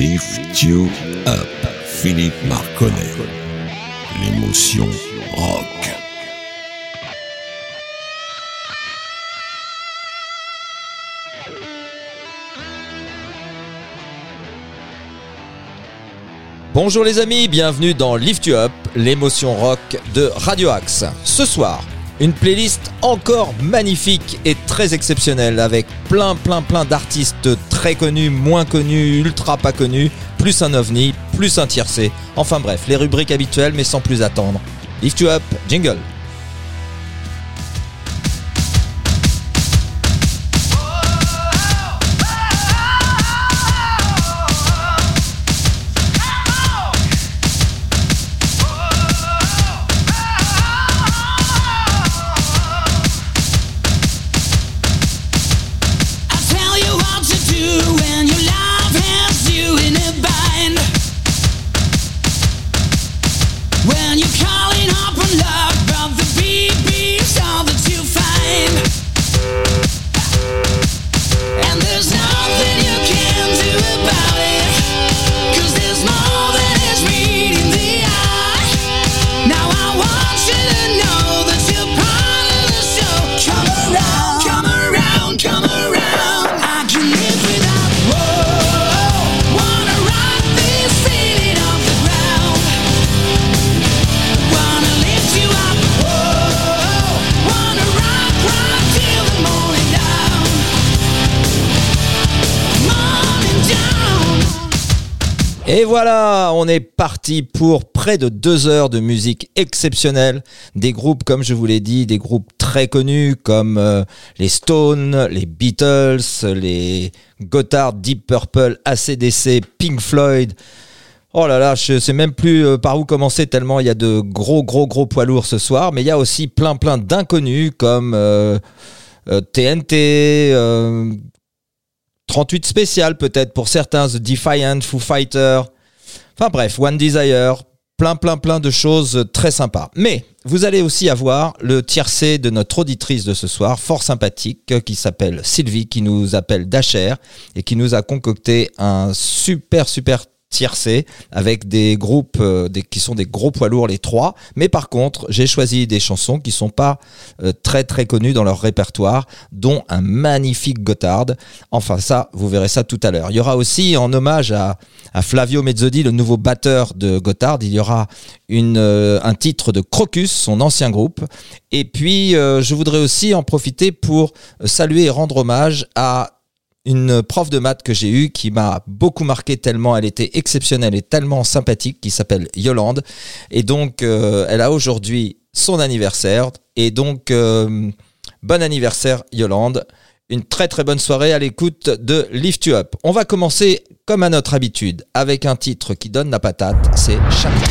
Lift You Up, Philippe Marconnet. L'émotion rock. Bonjour les amis, bienvenue dans Lift You Up, l'émotion rock de Radio Axe. Ce soir, une playlist encore magnifique et très exceptionnelle avec plein plein plein d'artistes très connus, moins connus, ultra pas connus, plus un ovni, plus un tiercé. Enfin bref, les rubriques habituelles mais sans plus attendre. Lift You Up, jingle. Parti pour près de deux heures de musique exceptionnelle. Des groupes, comme je vous l'ai dit, des groupes très connus comme euh, les Stones, les Beatles, les Gotthard, Deep Purple, ACDC, Pink Floyd. Oh là là, je sais même plus euh, par où commencer tellement il y a de gros gros gros poids lourds ce soir. Mais il y a aussi plein plein d'inconnus comme TNT, euh, 38 spécial peut-être pour certains, The Defiant, Foo Fighter. Enfin bref, One Desire, plein plein plein de choses très sympas. Mais vous allez aussi avoir le tiercé de notre auditrice de ce soir, fort sympathique, qui s'appelle Sylvie, qui nous appelle Dacher et qui nous a concocté un super super tiercé avec des groupes euh, qui sont des gros poids lourds les trois. Mais par contre j'ai choisi des chansons qui sont pas euh, très très connues dans leur répertoire dont un magnifique Gotthard. Enfin ça vous verrez ça tout à l'heure. Il y aura aussi en hommage à, Flavio Mezzodi le nouveau batteur de Gotthard il y aura une, euh, un titre de Crocus son ancien groupe. Et puis je voudrais aussi en profiter pour saluer et rendre hommage à une prof de maths que j'ai eue qui m'a beaucoup marqué tellement elle était exceptionnelle et tellement sympathique qui s'appelle Yolande. Et donc euh, elle a aujourd'hui son anniversaire. Et donc euh, bon anniversaire Yolande. Une très très bonne soirée à l'écoute de Lift You Up. On va commencer comme à notre habitude avec un titre qui donne la patate c'est Chakra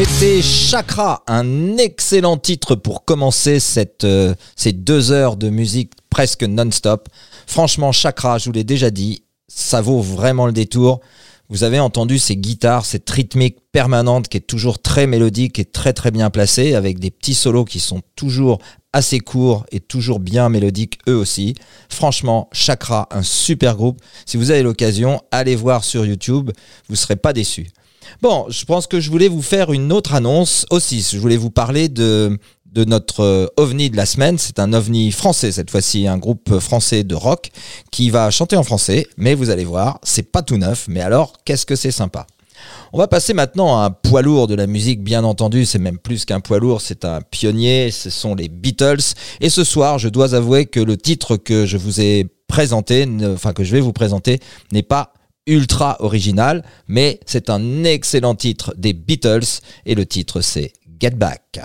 C'était Chakra, un excellent titre pour commencer euh, ces deux heures de musique presque non-stop. Franchement, Chakra, je vous l'ai déjà dit, ça vaut vraiment le détour. Vous avez entendu ces guitares, cette rythmique permanente qui est toujours très mélodique et très très bien placée, avec des petits solos qui sont toujours assez courts et toujours bien mélodiques eux aussi. Franchement, Chakra, un super groupe. Si vous avez l'occasion, allez voir sur YouTube, vous serez pas déçus. Bon, je pense que je voulais vous faire une autre annonce aussi. Je voulais vous parler de, de notre euh, ovni de la semaine. C'est un ovni français cette fois-ci, un groupe français de rock qui va chanter en français. Mais vous allez voir, c'est pas tout neuf. Mais alors, qu'est-ce que c'est sympa? On va passer maintenant à un poids lourd de la musique, bien entendu, c'est même plus qu'un poids lourd, c'est un pionnier, ce sont les Beatles. Et ce soir, je dois avouer que le titre que je vous ai présenté, enfin que je vais vous présenter, n'est pas ultra original, mais c'est un excellent titre des Beatles, et le titre c'est Get Back.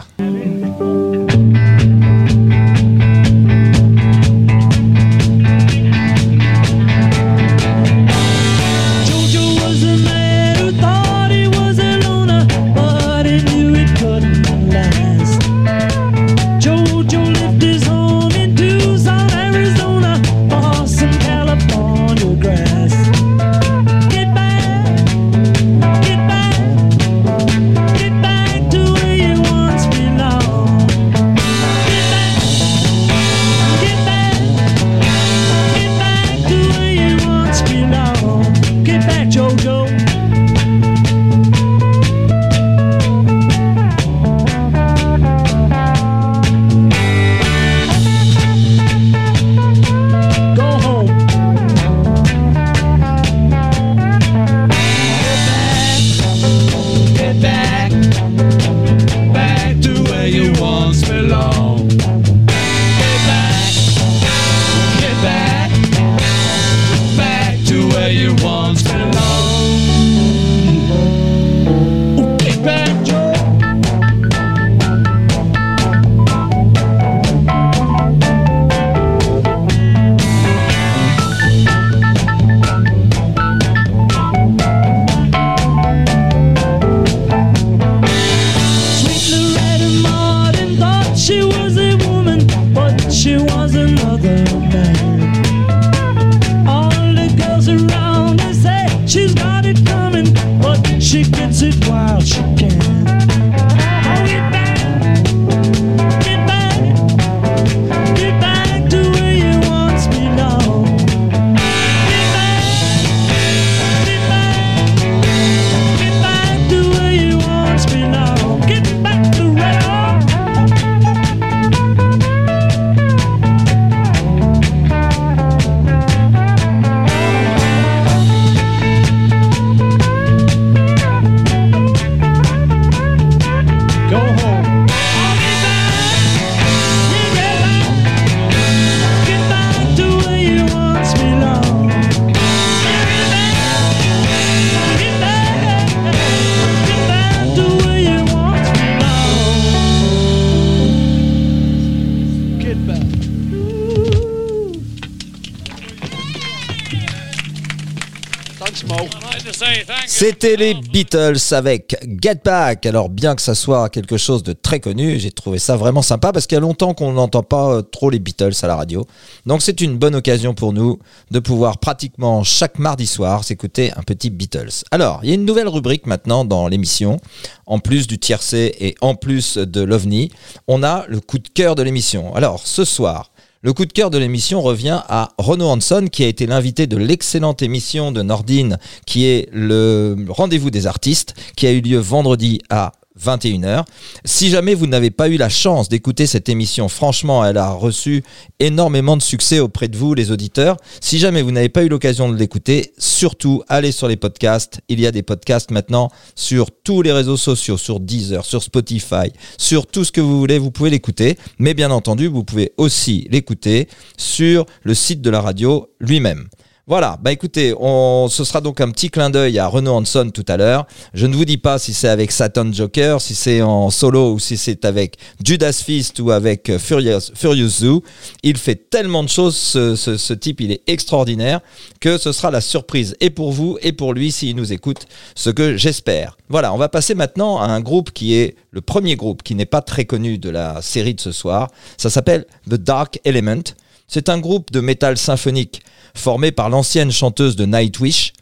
C'était les Beatles avec Get Back. Alors bien que ça soit quelque chose de très connu, j'ai trouvé ça vraiment sympa parce qu'il y a longtemps qu'on n'entend pas euh, trop les Beatles à la radio. Donc c'est une bonne occasion pour nous de pouvoir pratiquement chaque mardi soir s'écouter un petit Beatles. Alors, il y a une nouvelle rubrique maintenant dans l'émission. En plus du tiercé et en plus de l'OVNI, on a le coup de cœur de l'émission. Alors ce soir, le coup de cœur de l'émission revient à Renaud Hanson, qui a été l'invité de l'excellente émission de Nordine, qui est le rendez-vous des artistes, qui a eu lieu vendredi à 21h. Si jamais vous n'avez pas eu la chance d'écouter cette émission, franchement, elle a reçu énormément de succès auprès de vous, les auditeurs. Si jamais vous n'avez pas eu l'occasion de l'écouter, surtout allez sur les podcasts. Il y a des podcasts maintenant sur tous les réseaux sociaux, sur Deezer, sur Spotify, sur tout ce que vous voulez, vous pouvez l'écouter. Mais bien entendu, vous pouvez aussi l'écouter sur le site de la radio lui-même. Voilà, bah écoutez, on, ce sera donc un petit clin d'œil à Renaud Hanson tout à l'heure. Je ne vous dis pas si c'est avec Satan Joker, si c'est en solo ou si c'est avec Judas Fist ou avec euh, Furious, Furious Zoo. Il fait tellement de choses, ce, ce- ce type, il est extraordinaire, que ce sera la surprise et pour vous et pour lui s'il nous écoute, ce que j'espère. Voilà, on va passer maintenant à un groupe qui est le premier groupe qui n'est pas très connu de la série de ce soir. Ça s'appelle The Dark Element. C'est un groupe de métal symphonique formé par l'ancienne chanteuse de Nightwish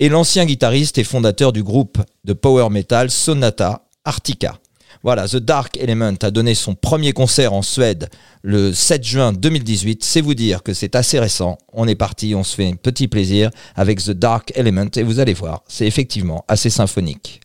et l'ancien guitariste et fondateur du groupe de power metal Sonata Arctica. Voilà, The Dark Element a donné son premier concert en Suède le 7 juin 2018. C'est vous dire que c'est assez récent. On est parti, on se fait un petit plaisir avec The Dark Element et vous allez voir, c'est effectivement assez symphonique.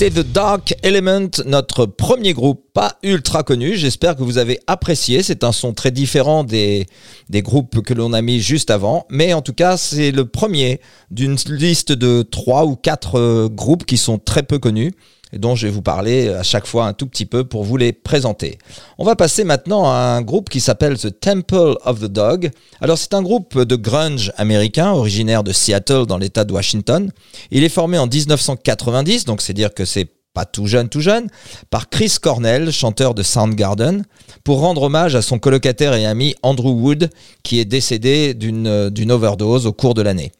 C'était The Dark Element, notre premier groupe, pas ultra connu. J'espère que vous avez apprécié. C'est un son très différent des, des groupes que l'on a mis juste avant. Mais en tout cas, c'est le premier d'une liste de trois ou quatre euh, groupes qui sont très peu connus dont je vais vous parler à chaque fois un tout petit peu pour vous les présenter. On va passer maintenant à un groupe qui s'appelle The Temple of the Dog. Alors c'est un groupe de grunge américain originaire de Seattle dans l'état de Washington. Il est formé en 1990, donc c'est dire que c'est pas tout jeune, tout jeune, par Chris Cornell, chanteur de Soundgarden, pour rendre hommage à son colocataire et ami Andrew Wood, qui est décédé d'une euh, d'une overdose au cours de l'année.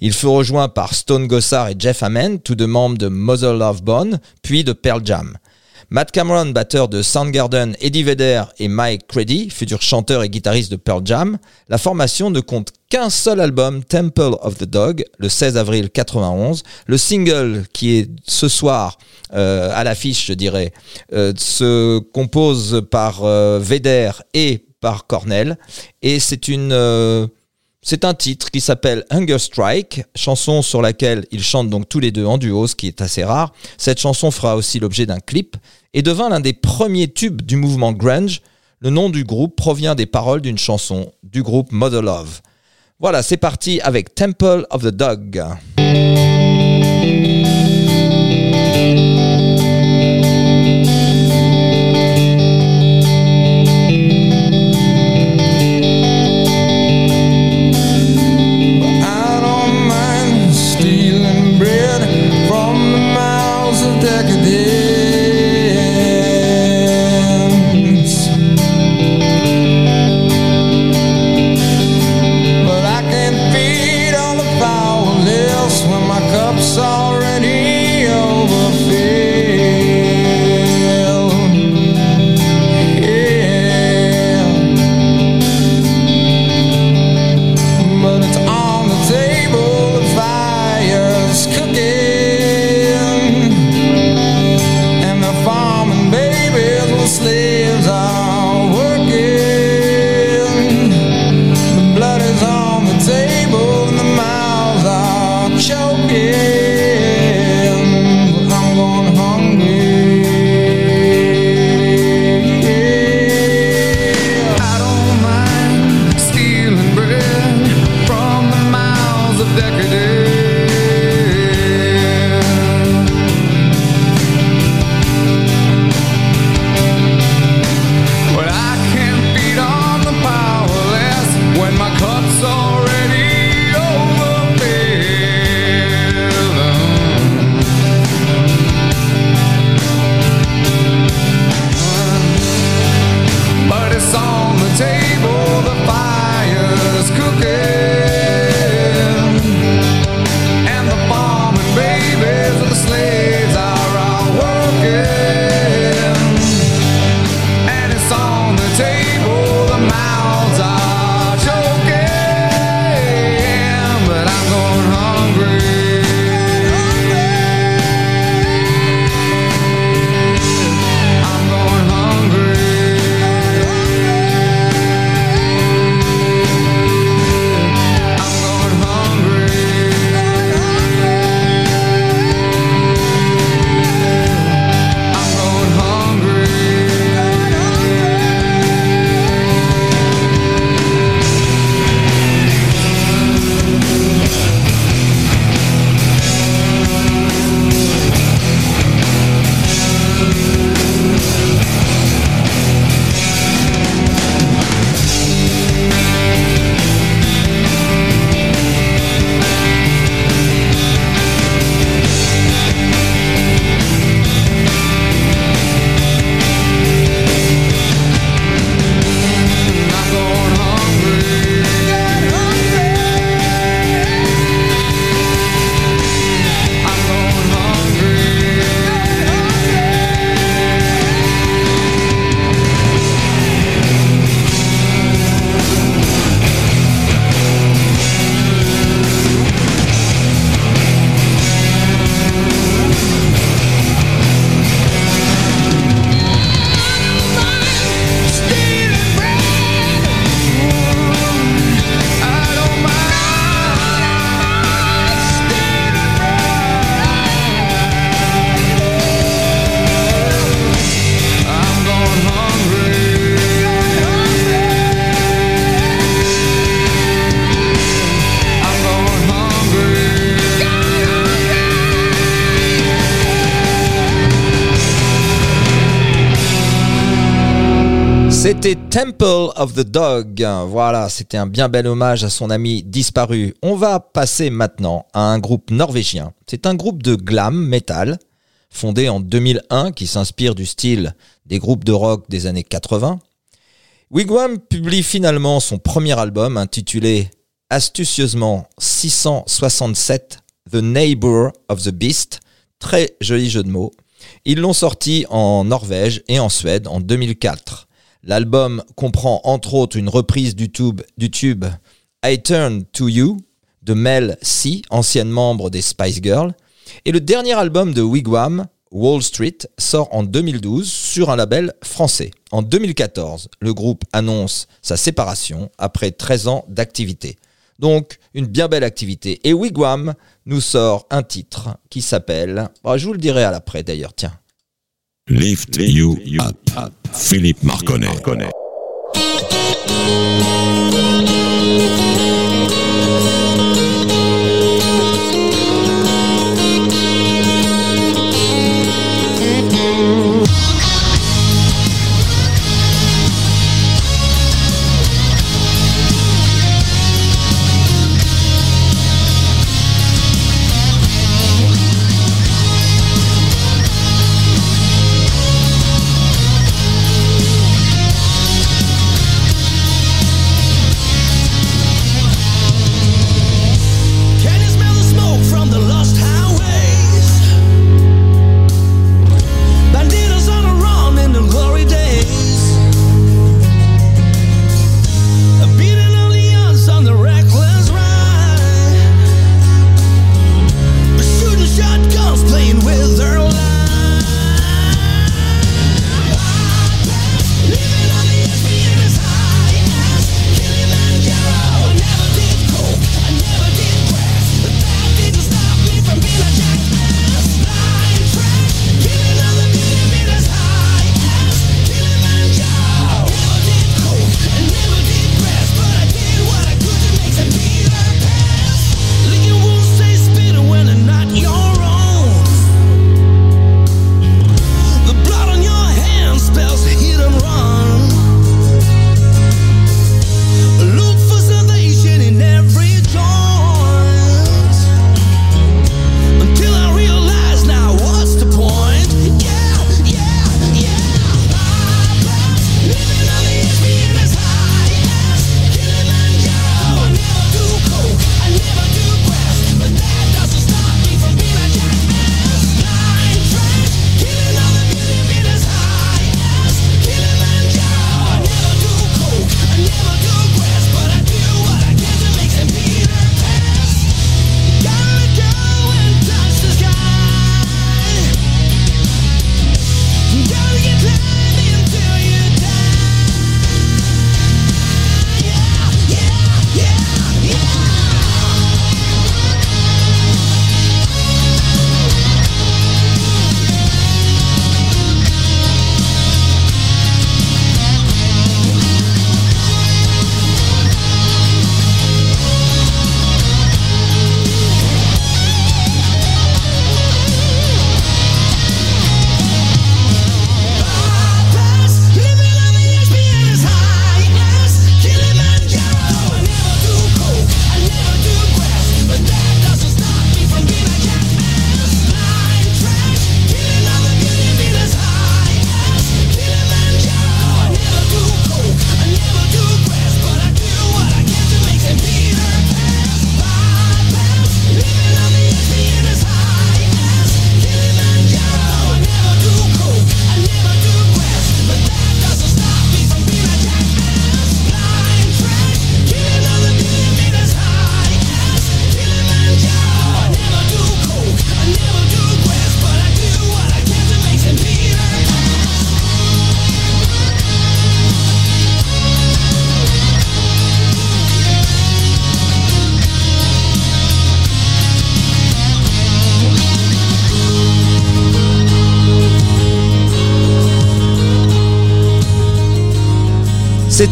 Il fut rejoint par Stone Gossard et Jeff Ament, tous deux membres de Mother Love Bone, puis de Pearl Jam. Matt Cameron, batteur de Soundgarden, Eddie Vedder et Mike Credy, futur chanteur et guitariste de Pearl Jam, la formation ne compte qu'un seul album, Temple of the Dog, le 16 avril 91. Le single qui est ce soir euh, à l'affiche, je dirais, euh, se compose par euh, Vedder et par Cornell, et c'est une c'est un titre qui s'appelle Hunger Strike, chanson sur laquelle ils chantent donc tous les deux en duo, ce qui est assez rare. Cette chanson fera aussi l'objet d'un clip et devint l'un des premiers tubes du mouvement grunge. Le nom du groupe provient des paroles d'une chanson du groupe Mother Love. Voilà, c'est parti avec Temple of the Dog. the Dog. Voilà, c'était un bien bel hommage à son ami disparu. On va passer maintenant à un groupe norvégien. C'est un groupe de glam metal fondé en 2001 qui s'inspire du style des groupes de rock des années 80. Wigwam publie finalement son premier album intitulé astucieusement 667 The Neighbor of the Beast. Très joli jeu de mots. Ils l'ont sorti en Norvège et en Suède en 2004. L'album comprend entre autres une reprise du tube, I Turn to You de Mel C, ancienne membre des Spice Girls. Et le dernier album de Wigwam, Wall Street, sort en 2012 sur un label français. En 2014, le groupe annonce sa séparation après 13 ans d'activité. Donc, une bien belle activité. Et Wigwam nous sort un titre qui s'appelle, bah, je vous le dirai à l'après d'ailleurs, tiens. Lift, you, up. up. Philippe Marconnet. Marconnet.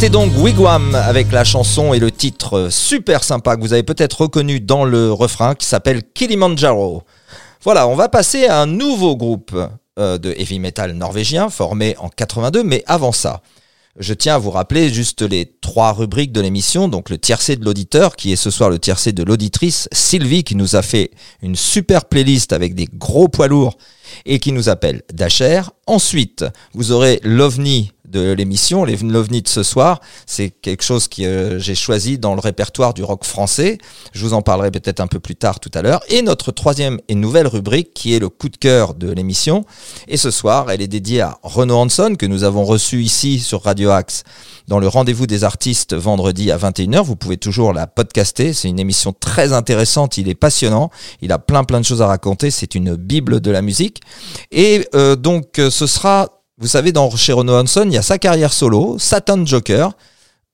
C'était donc Wigwam avec la chanson et le titre super sympa que vous avez peut-être reconnu dans le refrain qui s'appelle Kilimanjaro. Voilà, on va passer à un nouveau groupe euh, de heavy metal norvégien formé en 82, mais avant ça, je tiens à vous rappeler juste les trois rubriques de l'émission, donc le tiercé de l'auditeur, qui est ce soir le tiercé de l'auditrice, Sylvie, qui nous a fait une super playlist avec des gros poids lourds et qui nous appelle Dacher. Ensuite, vous aurez l'OVNI de l'émission, les- de ce soir. C'est quelque chose que euh, j'ai choisi dans le répertoire du rock français. Je vous en parlerai peut-être un peu plus tard tout à l'heure. Et notre troisième et nouvelle rubrique qui est le coup de cœur de l'émission. Et ce soir, elle est dédiée à Renaud Hanson que nous avons reçu ici sur Radio Axe dans le rendez-vous des artistes vendredi à 21h. Vous pouvez toujours la podcaster. C'est une émission très intéressante. Il est passionnant. Il a plein plein de choses à raconter. C'est une bible de la musique. Et euh, donc euh, ce sera, vous savez, dans chez Hanson, il y a sa carrière solo, Satan Joker.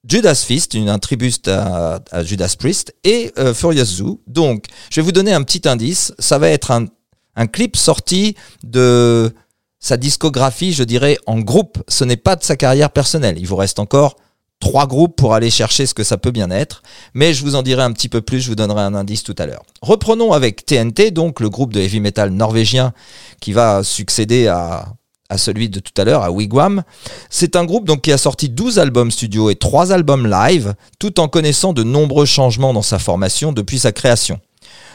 Judas Fist, une, un tribute à, Judas Priest, et euh, Furious Zoo. Donc, je vais vous donner un petit indice. Ça va être un clip sorti de sa discographie, je dirais, en groupe. Ce n'est pas de sa carrière personnelle. Il vous reste encore trois groupes pour aller chercher ce que ça peut bien être. Mais je vous en dirai un petit peu plus, je vous donnerai un indice tout à l'heure. Reprenons avec TNT, donc le groupe de heavy metal norvégien qui va succéder à, à celui de tout à l'heure, à Wigwam. C'est un groupe donc qui a sorti 12 albums studio et 3 albums live, tout en connaissant de nombreux changements dans sa formation depuis sa création.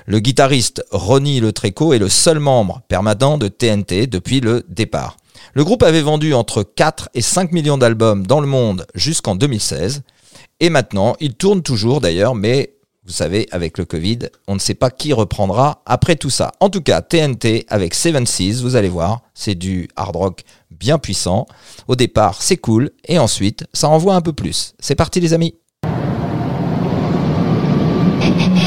Le guitariste Ronnie Le Tréco est le seul membre permanent de TNT depuis le départ. Le groupe avait vendu entre 4 et 5 millions d'albums dans le monde jusqu'en 2016. Et maintenant, il tourne toujours d'ailleurs, mais vous savez, avec le Covid, on ne sait pas qui reprendra après tout ça. En tout cas, TNT avec Seven Seas, vous allez voir, c'est du hard rock bien puissant. Au départ, c'est cool, et ensuite, ça envoie un peu plus. C'est parti les amis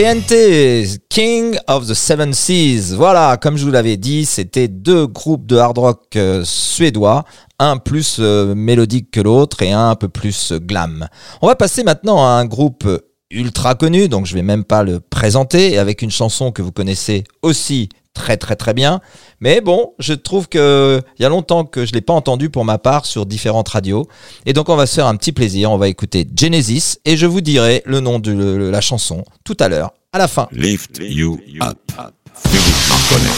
TNT, King of the Seven Seas. Voilà, comme je vous l'avais dit, c'était deux groupes de hard rock euh, suédois, un plus euh, mélodique que l'autre et un un peu plus euh, glam. On va passer maintenant à un groupe ultra connu, donc je vais même pas le présenter, avec une chanson que vous connaissez aussi très très très bien. Mais bon, je trouve que il y a longtemps que je l'ai pas entendu pour ma part sur différentes radios. Et donc on va se faire un petit plaisir, on va écouter Genesis et je vous dirai le nom de le- la chanson tout à l'heure, à la fin. Lift you up. Philippe Marconnet.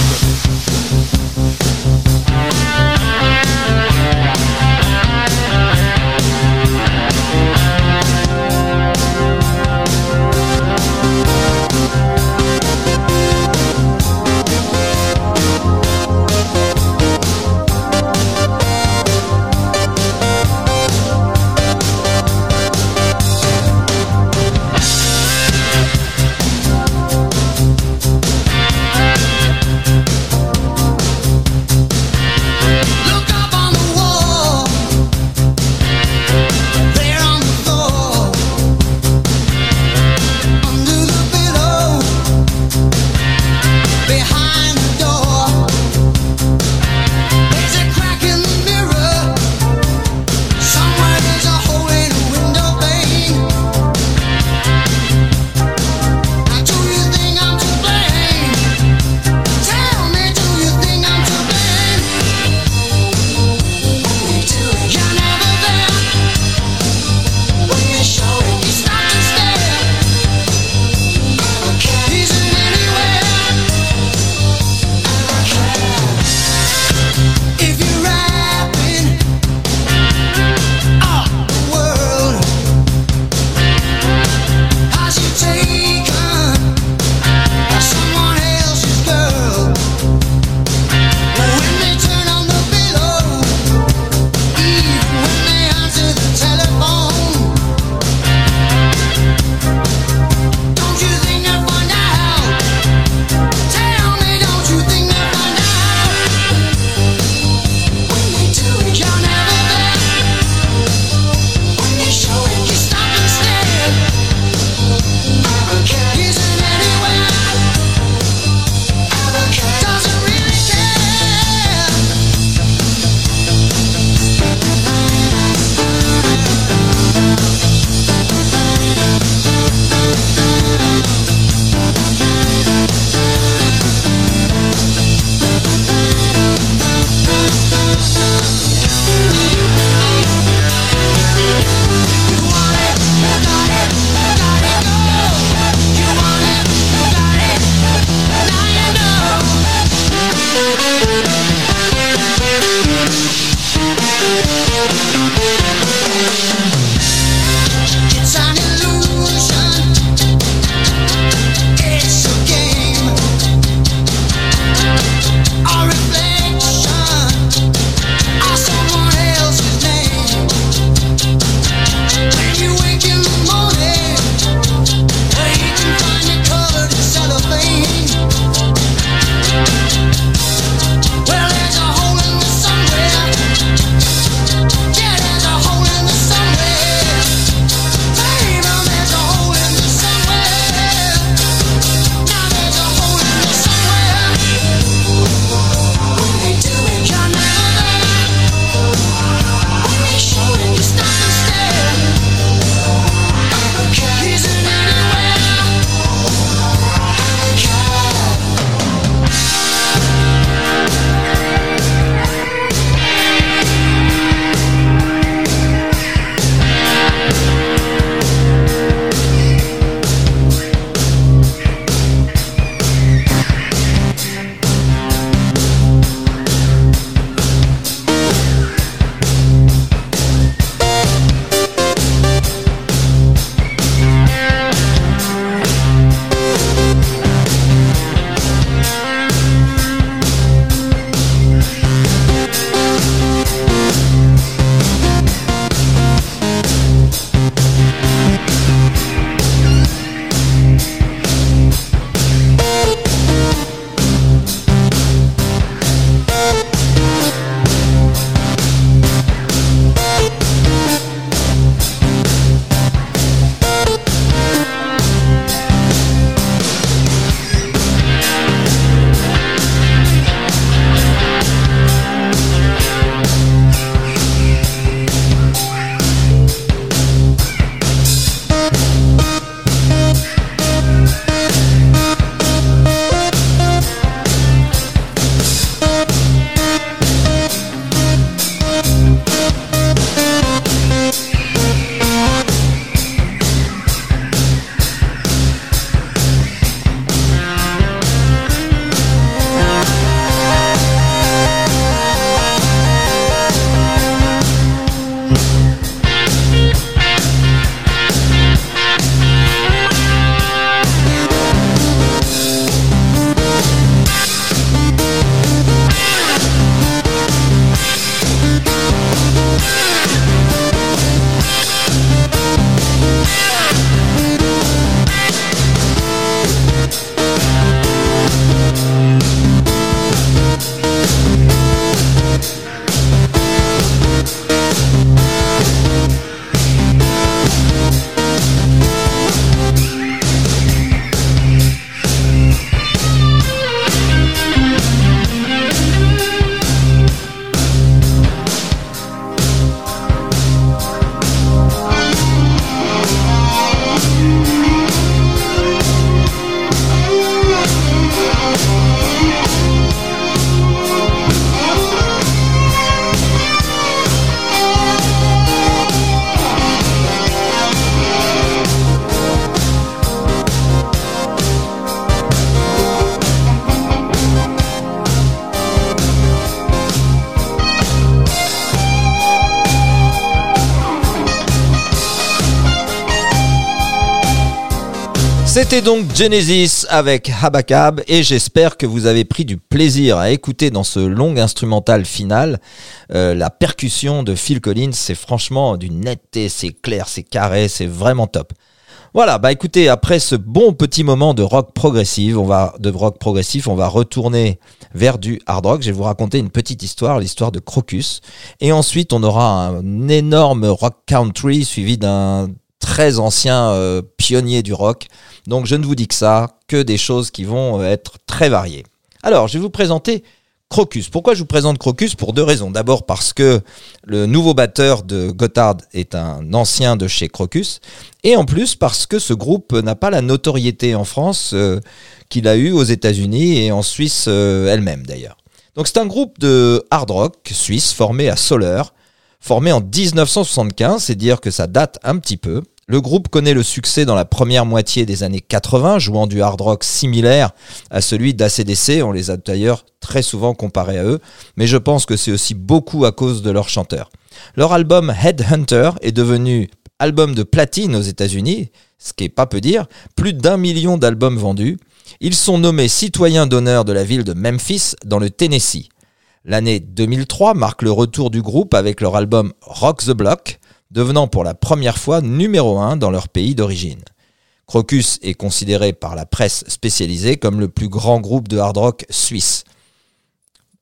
C'était donc Genesis avec Habakab et j'espère que vous avez pris du plaisir à écouter dans ce long instrumental final euh, la percussion de Phil Collins. C'est franchement d'une netteté, c'est clair, c'est carré, c'est vraiment top. Voilà, bah écoutez, après ce bon petit moment de rock progressif, on va de rock progressif, on va retourner vers du hard rock. Je vais vous raconter une petite histoire, l'histoire de Crocus, et ensuite on aura un énorme rock country suivi d'un très ancien euh, pionnier du rock. Donc je ne vous dis que ça, que des choses qui vont euh, être très variées. Alors, je vais vous présenter Crocus. Pourquoi je vous présente Crocus? Pour deux raisons. D'abord parce que le nouveau batteur de Gotthard est un ancien de chez Crocus. Et en plus parce que ce groupe n'a pas la notoriété en France euh, qu'il a eu aux États-Unis et en Suisse elle-même d'ailleurs. Donc c'est un groupe de hard rock suisse formé à Soleure, formé en 1975, c'est dire que ça date un petit peu. Le groupe connaît le succès dans la première moitié des années 80, jouant du hard rock similaire à celui d'ACDC. On les a d'ailleurs très souvent comparés à eux, mais je pense que c'est aussi beaucoup à cause de leur chanteur. Leur album Headhunter est devenu album de platine aux États-Unis, ce qui est pas peu dire, plus d'un million d'albums vendus. Ils sont nommés citoyens d'honneur de la ville de Memphis dans le Tennessee. L'année 2003 marque le retour du groupe avec leur album Rock the Block, devenant pour la première fois numéro 1 dans leur pays d'origine. Crocus est considéré par la presse spécialisée comme le plus grand groupe de hard rock suisse.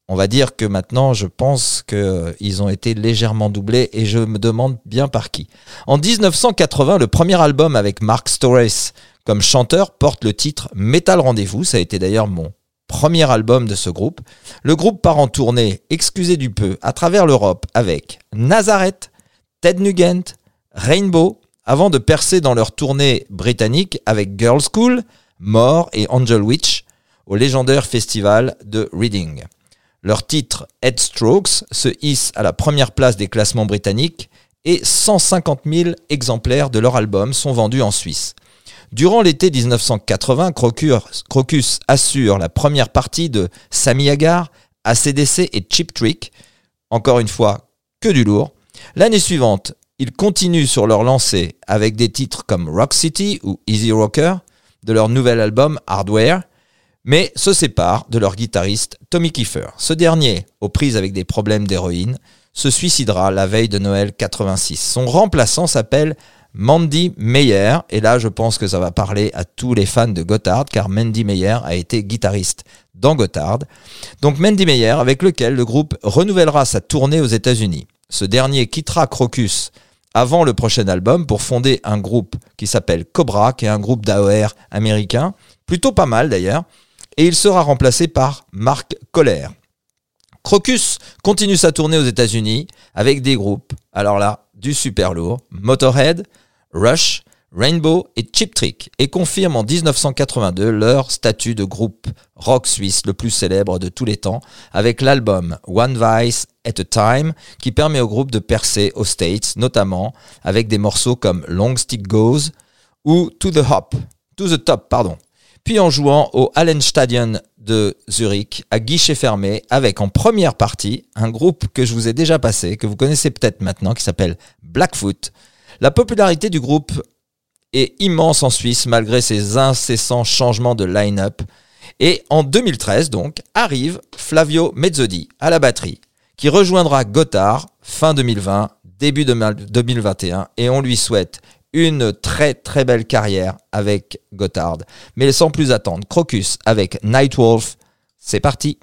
On va dire que maintenant, je pense qu'ils ont été légèrement doublés et je me demande bien par qui. En 1980, le premier album avec Mark Storrs comme chanteur porte le titre Metal Rendez-vous. Ça a été d'ailleurs mon premier album de ce groupe. Le groupe part en tournée, excusez du peu, à travers l'Europe avec Nazareth, Ted Nugent, Rainbow, avant de percer dans leur tournée britannique avec Girls School, More et Angel Witch au légendaire festival de Reading. Leur titre Headstrokes se hisse à la première place des classements britanniques et 150 000 exemplaires de leur album sont vendus en Suisse. Durant l'été 1980, Crocus, Crocus assure la première partie de Sammy Hagar, ACDC et Chip Trick. Encore une fois, que du lourd. L'année suivante, ils continuent sur leur lancée avec des titres comme Rock City ou Easy Rocker de leur nouvel album Hardware, mais se séparent de leur guitariste Tommy Kiefer. Ce dernier, aux prises avec des problèmes d'héroïne, se suicidera la veille de Noël 86. Son remplaçant s'appelle Mandy Meyer, et là je pense que ça va parler à tous les fans de Gotthard, car Mandy Meyer a été guitariste dans Gotthard. Donc Mandy Meyer, avec lequel le groupe renouvellera sa tournée aux États-Unis. Ce dernier quittera Crocus avant le prochain album pour fonder un groupe qui s'appelle Cobra, qui est un groupe d'AOR américain, plutôt pas mal d'ailleurs, et il sera remplacé par Mark Coller. Crocus continue sa tournée aux États-Unis avec des groupes, alors là, du super lourd, Motorhead, Rush, Rainbow et Chip Trick, et confirme en 1982 leur statut de groupe rock suisse le plus célèbre de tous les temps, avec l'album One Vice at a Time, qui permet au groupe de percer aux States, notamment avec des morceaux comme Long Stick Goes ou To the Hop, To the Top, pardon. Puis en jouant au Hallenstadion de Zurich à guichet fermé avec en première partie un groupe que je vous ai déjà passé, que vous connaissez peut-être maintenant, qui s'appelle Blackfoot. La popularité du groupe est immense en Suisse malgré ses incessants changements de line-up. Et en 2013 donc arrive Flavio Mezzodi à la batterie, qui rejoindra Gotthard fin 2020, début de 2021, et on lui souhaite une très très belle carrière avec Gotthard. Mais sans plus attendre, Crocus avec Nightwolf, c'est parti.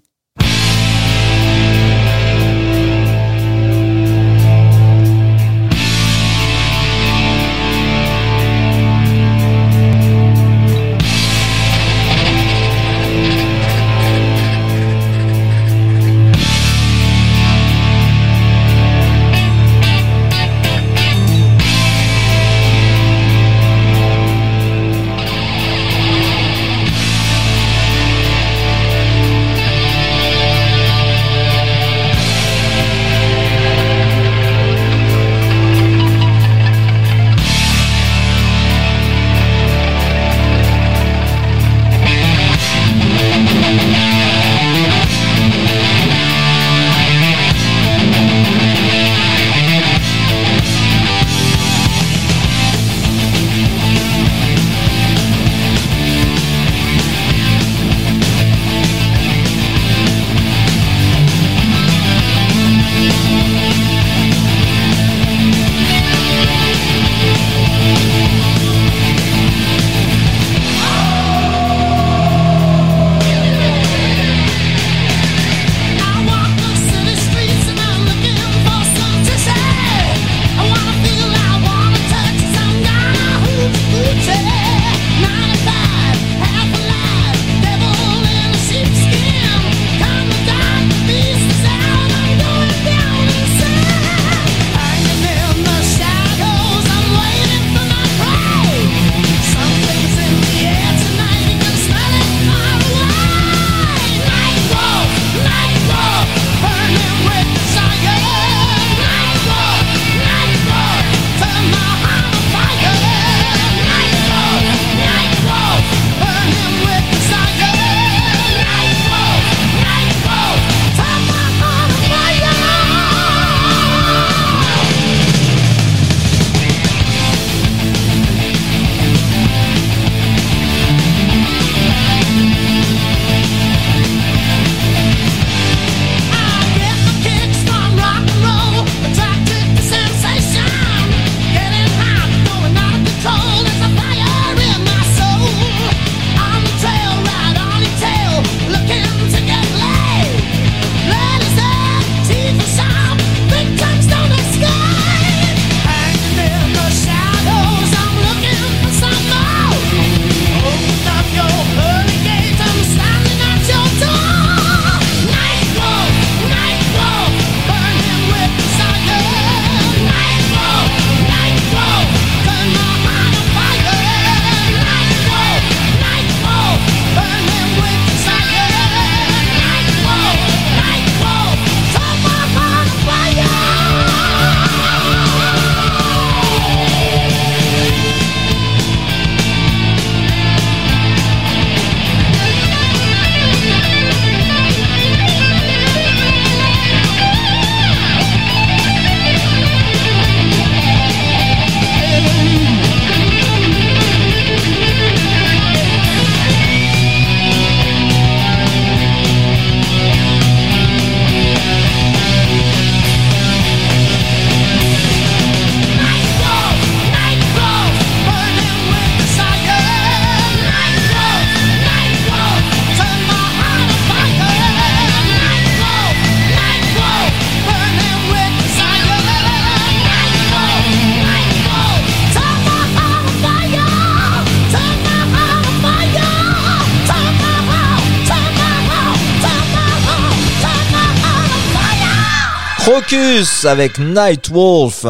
Focus avec Nightwolf.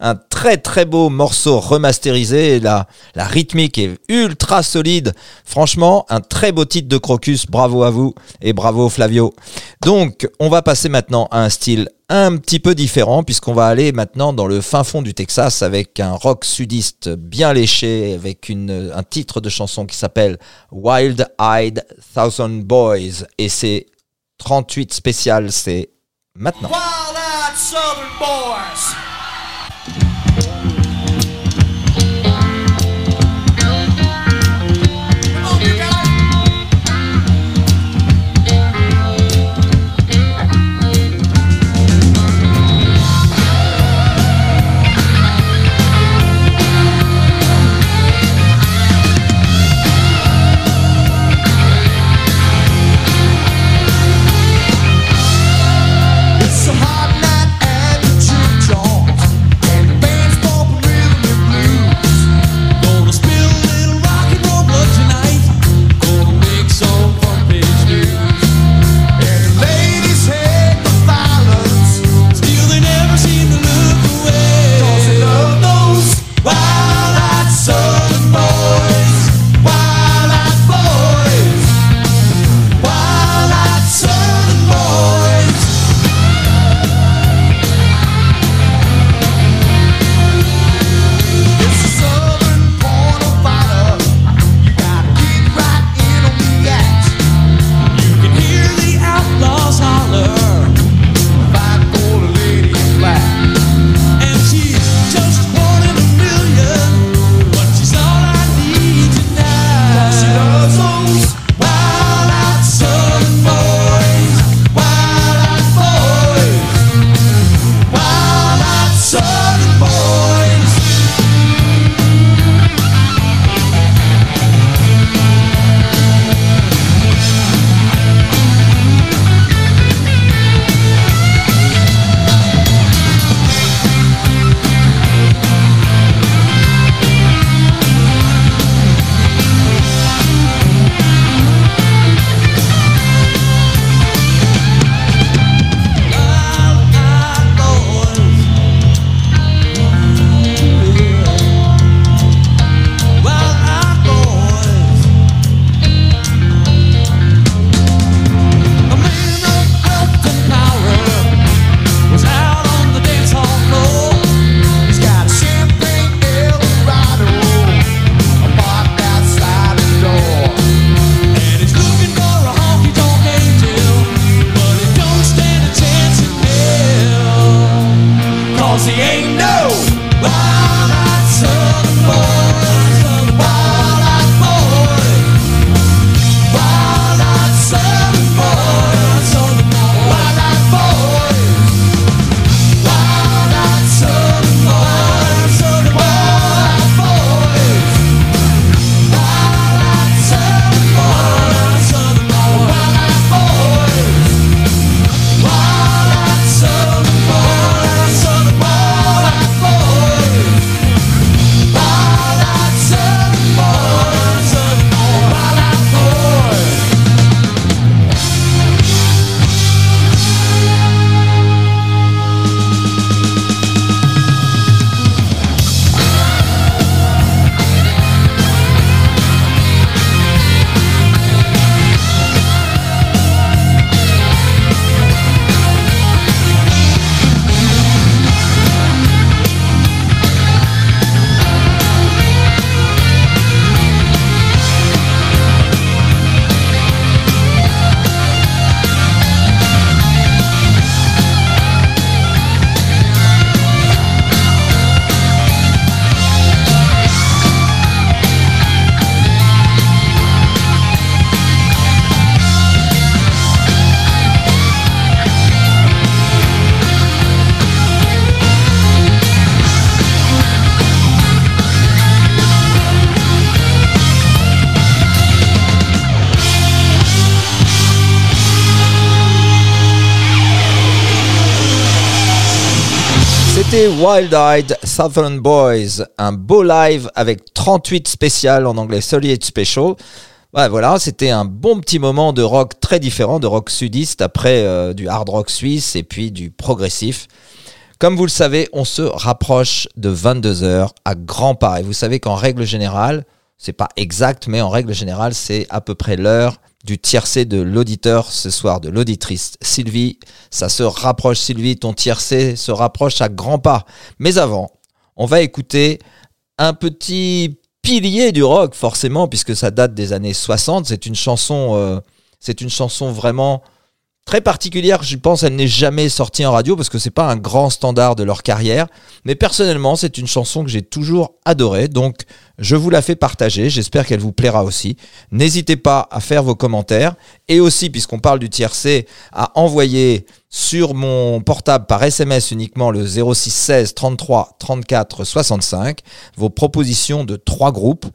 Un très très beau morceau remasterisé. La, la rythmique est ultra solide. Franchement, un très beau titre de Crocus. Bravo à vous et bravo Flavio. Donc, on va passer maintenant à un style un petit peu différent puisqu'on va aller maintenant dans le fin fond du Texas avec un rock sudiste bien léché avec un titre de chanson qui s'appelle Wild Eyed Thousand Boys et c'est 38 spécial, c'est maintenant. Southern boys. Wild Eyed Southern Boys. Un beau live avec 38 spéciales en anglais, 38 special. Ouais, voilà, c'était un bon petit moment de rock très différent, de rock sudiste après euh, du hard rock suisse et puis du progressif. Comme vous le savez, on se rapproche de 22h à grands pas. Et vous savez qu'en règle générale, c'est pas exact, mais en règle générale, c'est à peu près l'heure du tiercé de l'auditeur ce soir, de l'auditrice. Sylvie, ça se rapproche, Sylvie, ton tiercé se rapproche à grands pas. Mais avant, on va écouter un petit pilier du rock, forcément, puisque ça date des années 60. C'est une chanson, euh, c'est une chanson vraiment très particulière. Je pense elle n'est jamais sortie en radio parce que c'est pas un grand standard de leur carrière. Mais personnellement, c'est une chanson que j'ai toujours adorée. Donc, je vous la fais partager. J'espère qu'elle vous plaira aussi. N'hésitez pas à faire vos commentaires et aussi, puisqu'on parle du tiercé, à envoyer sur mon portable par SMS uniquement le 06 16 33 34 65 vos propositions de trois groupes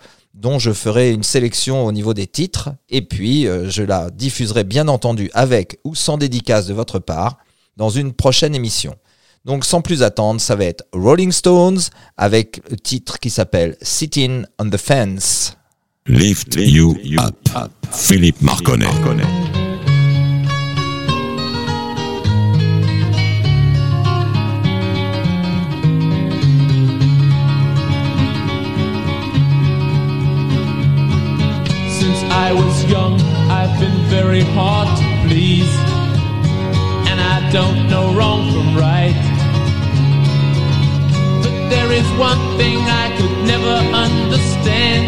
dont je ferai une sélection au niveau des titres, et puis euh, je la diffuserai bien entendu avec ou sans dédicace de votre part dans une prochaine émission. Donc sans plus attendre, ça va être Rolling Stones avec le titre qui s'appelle Sitting on the Fence. Lift you up. Philippe Marconnet. I was young, I've been very hard to please. And I don't know wrong from right. But there is one thing I could never understand.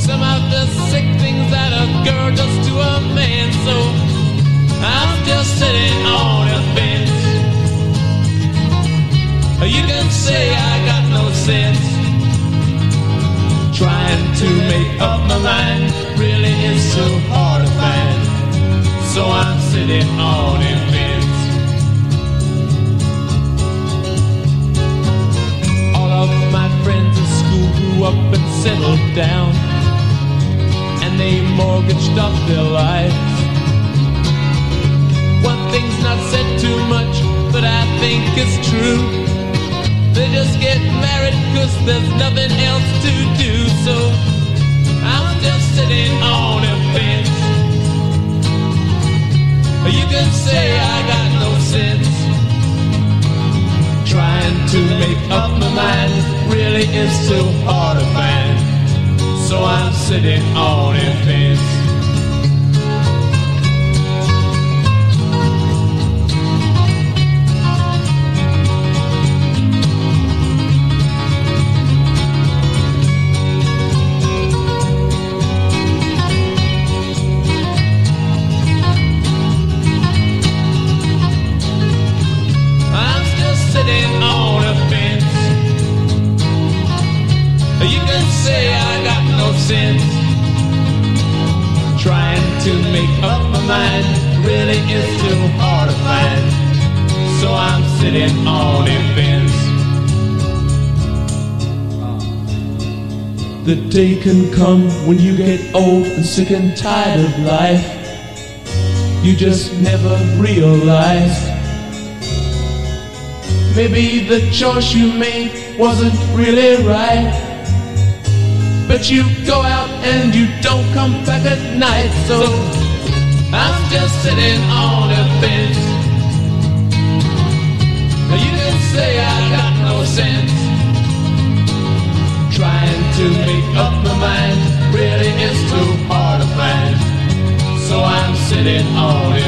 Some of the sick things that a girl does to a man. So I'm just sitting on a fence. You can say I got no sense. Trying to make up my mind really is so hard to find. So I'm sitting on a fence. All of my friends in school grew up and settled down, and they mortgaged up their lives. One thing's not said too much, but I think it's true. They just get married cause there's nothing else to do. So I'm just sitting on a fence. You can say I got no sense. Trying to make up my mind really is so hard to find. So I'm sitting on a fence. Sense. Trying to make up my mind really is too hard to find. So I'm sitting on a fence. The day can come when you get old and sick and tired of life. You just never realize. Maybe the choice you made wasn't really right. But you go out and you don't come back at night. So I'm just sitting on a bench. Now you can say I got no sense. Trying to make up my mind really is too hard to find. So I'm sitting on a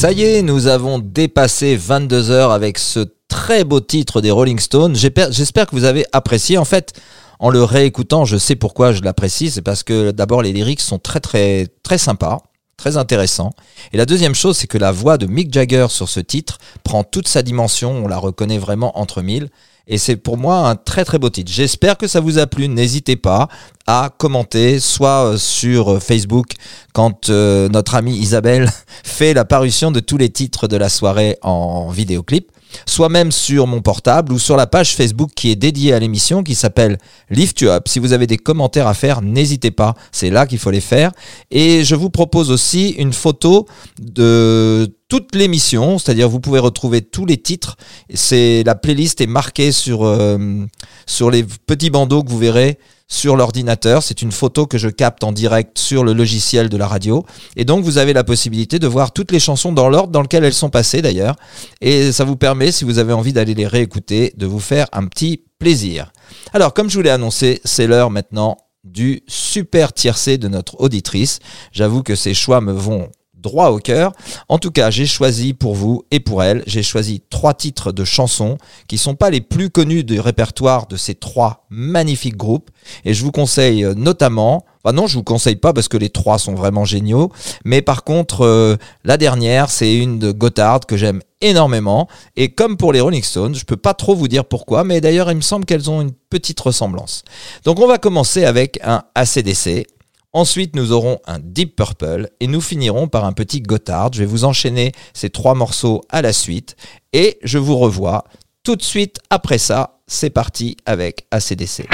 Ça y est, nous avons dépassé 22 heures avec ce très beau titre des Rolling Stones. J'espère que vous avez apprécié. En fait, en le réécoutant, je sais pourquoi je l'apprécie. C'est parce que d'abord, les lyrics sont très, très, très sympas, très intéressants. Et la deuxième chose, c'est que la voix de Mick Jagger sur ce titre prend toute sa dimension. On la reconnaît vraiment entre mille. Et c'est pour moi un très très beau titre. J'espère que ça vous a plu. N'hésitez pas à commenter, soit euh, sur euh, Facebook, quand euh, notre amie Isabelle fait la parution de tous les titres de la soirée en vidéoclip, soit même sur mon portable ou sur la page Facebook qui est dédiée à l'émission qui s'appelle Lift You Up. Si vous avez des commentaires à faire, n'hésitez pas, c'est là qu'il faut les faire. Et je vous propose aussi une photo de toute l'émission, c'est-à-dire vous pouvez retrouver tous les titres. C'est la playlist est marquée sur euh, sur les petits bandeaux que vous verrez sur l'ordinateur. C'est une photo que je capte en direct sur le logiciel de la radio. Et donc, vous avez la possibilité de voir toutes les chansons dans l'ordre dans lequel elles sont passées d'ailleurs. Et ça vous permet, si vous avez envie d'aller les réécouter, de vous faire un petit plaisir. Alors, comme je vous l'ai annoncé, c'est l'heure maintenant du super tiercé de notre auditrice. J'avoue que ces choix me vont droit au cœur. En tout cas, j'ai choisi pour vous et pour elle, j'ai choisi trois titres de chansons qui sont pas les plus connus du répertoire de ces trois magnifiques groupes. Et je vous conseille euh, notamment, enfin non, je vous conseille pas parce que les trois sont vraiment géniaux. Mais par contre, euh, la dernière, c'est une de Gotthard que j'aime énormément. Et comme pour les Rolling Stones, je peux pas trop vous dire pourquoi, mais d'ailleurs, il me semble qu'elles ont une petite ressemblance. Donc on va commencer avec un ACDC. Ensuite, nous aurons un Deep Purple et nous finirons par un petit Gotthard. Je vais vous enchaîner ces trois morceaux à la suite et je vous revois tout de suite après ça. C'est parti avec ACDC.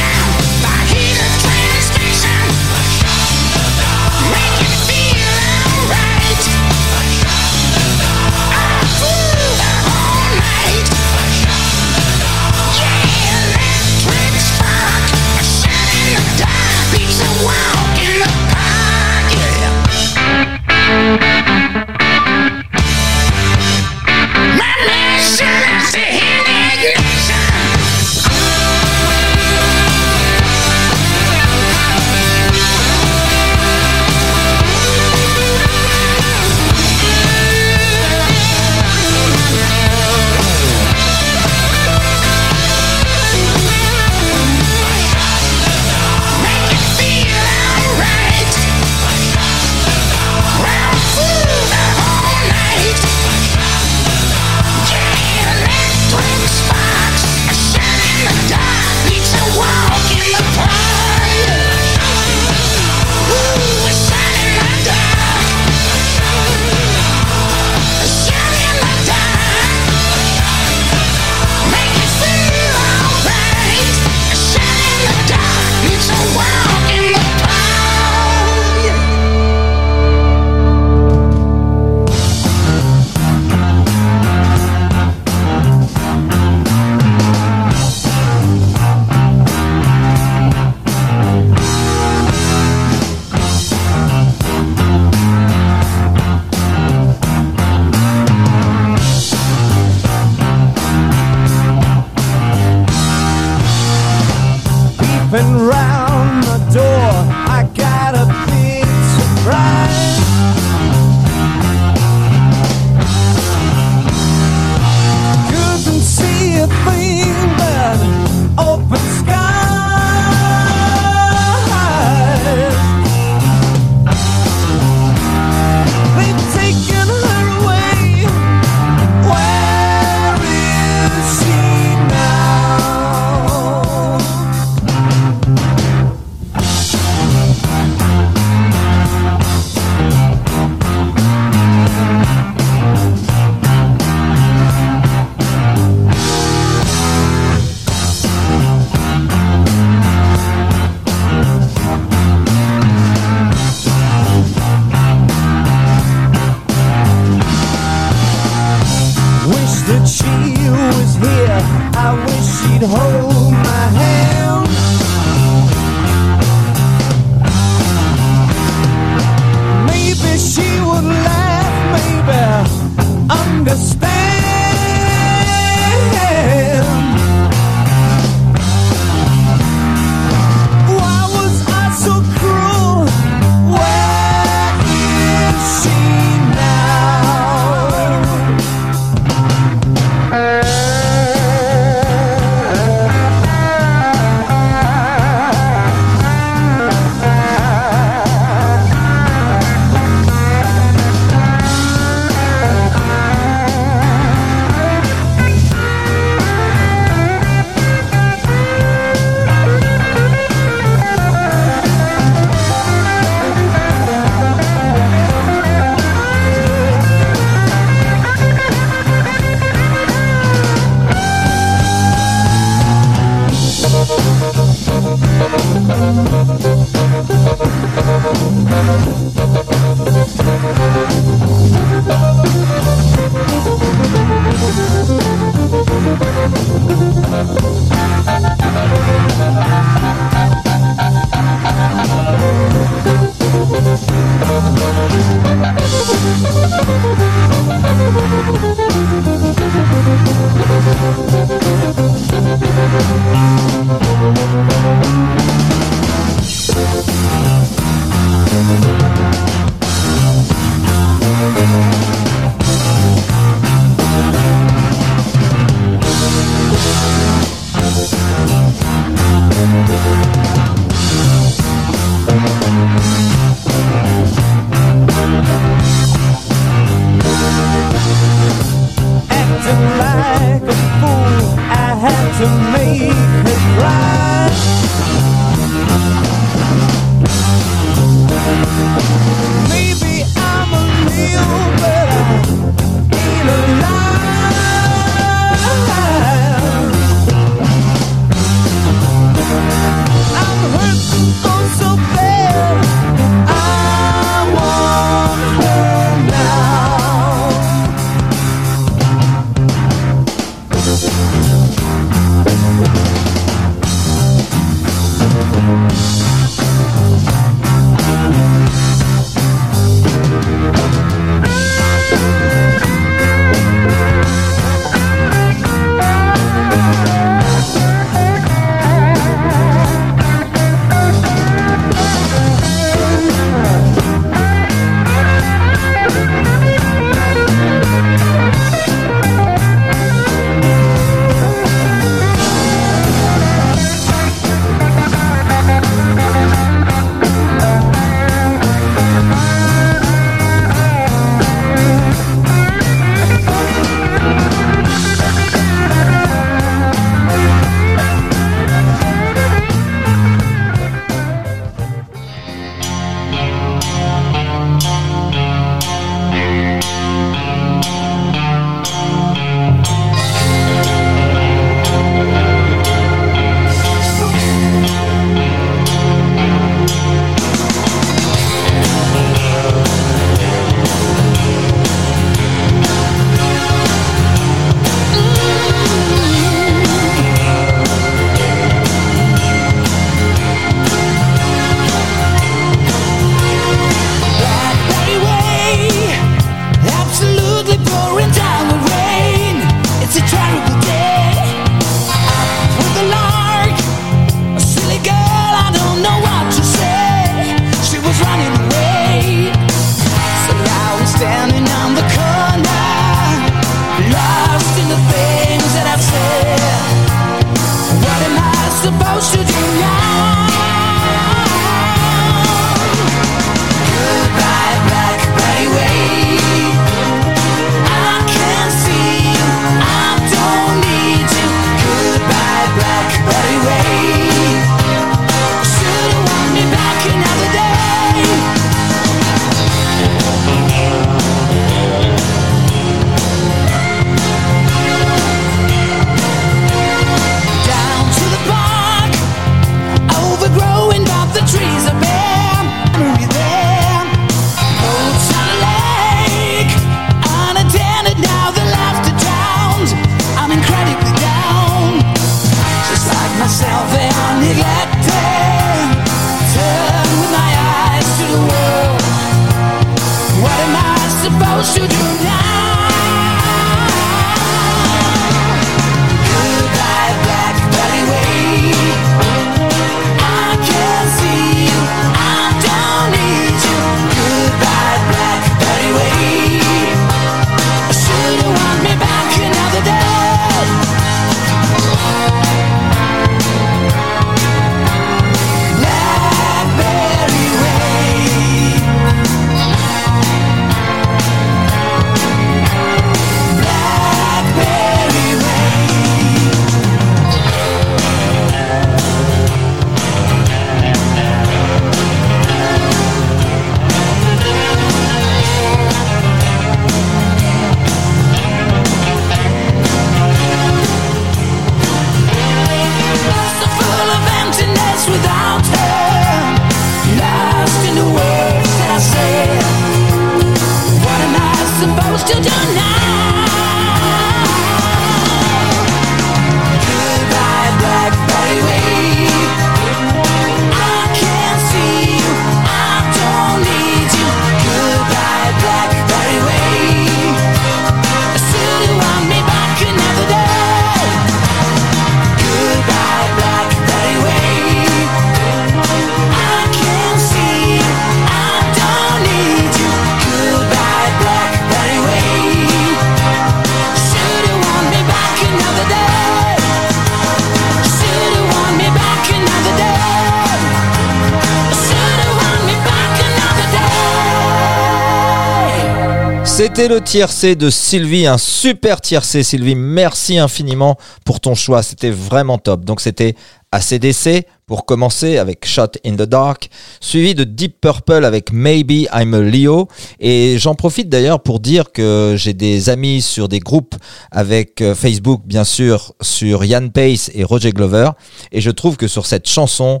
C'était le tiercé de Sylvie, un super tiercé Sylvie. Merci infiniment pour ton choix, c'était vraiment top. Donc c'était ACDC pour commencer avec Shot in the Dark, suivi de Deep Purple avec Maybe I'm a Leo. Et j'en profite d'ailleurs pour dire que j'ai des amis sur des groupes avec euh, Facebook, bien sûr, sur Ian Pace et Roger Glover. Et je trouve que sur cette chanson,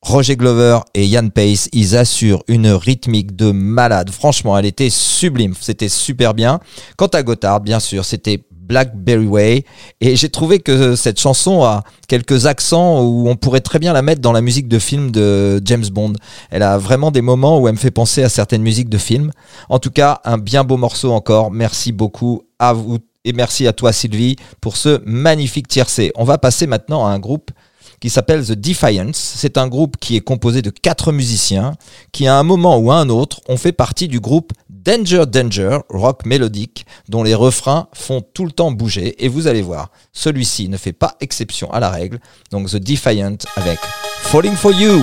Roger Glover et Ian Pace, ils assurent une rythmique de malade. Franchement, elle était sublime. C'était super bien. Quant à Gotthard, bien sûr, c'était Blackberry Way. Et j'ai trouvé que cette chanson a quelques accents où on pourrait très bien la mettre dans la musique de film de James Bond. Elle a vraiment des moments où elle me fait penser à certaines musiques de films. En tout cas, un bien beau morceau encore. Merci beaucoup à vous et merci à toi Sylvie pour ce magnifique tiercé. On va passer maintenant à un groupe qui s'appelle The Defiance. C'est un groupe qui est composé de quatre musiciens qui, à un moment ou à un autre, ont fait partie du groupe Danger Danger, rock mélodique, dont les refrains font tout le temps bouger. Et vous allez voir, celui-ci ne fait pas exception à la règle. Donc The Defiant avec Falling for You.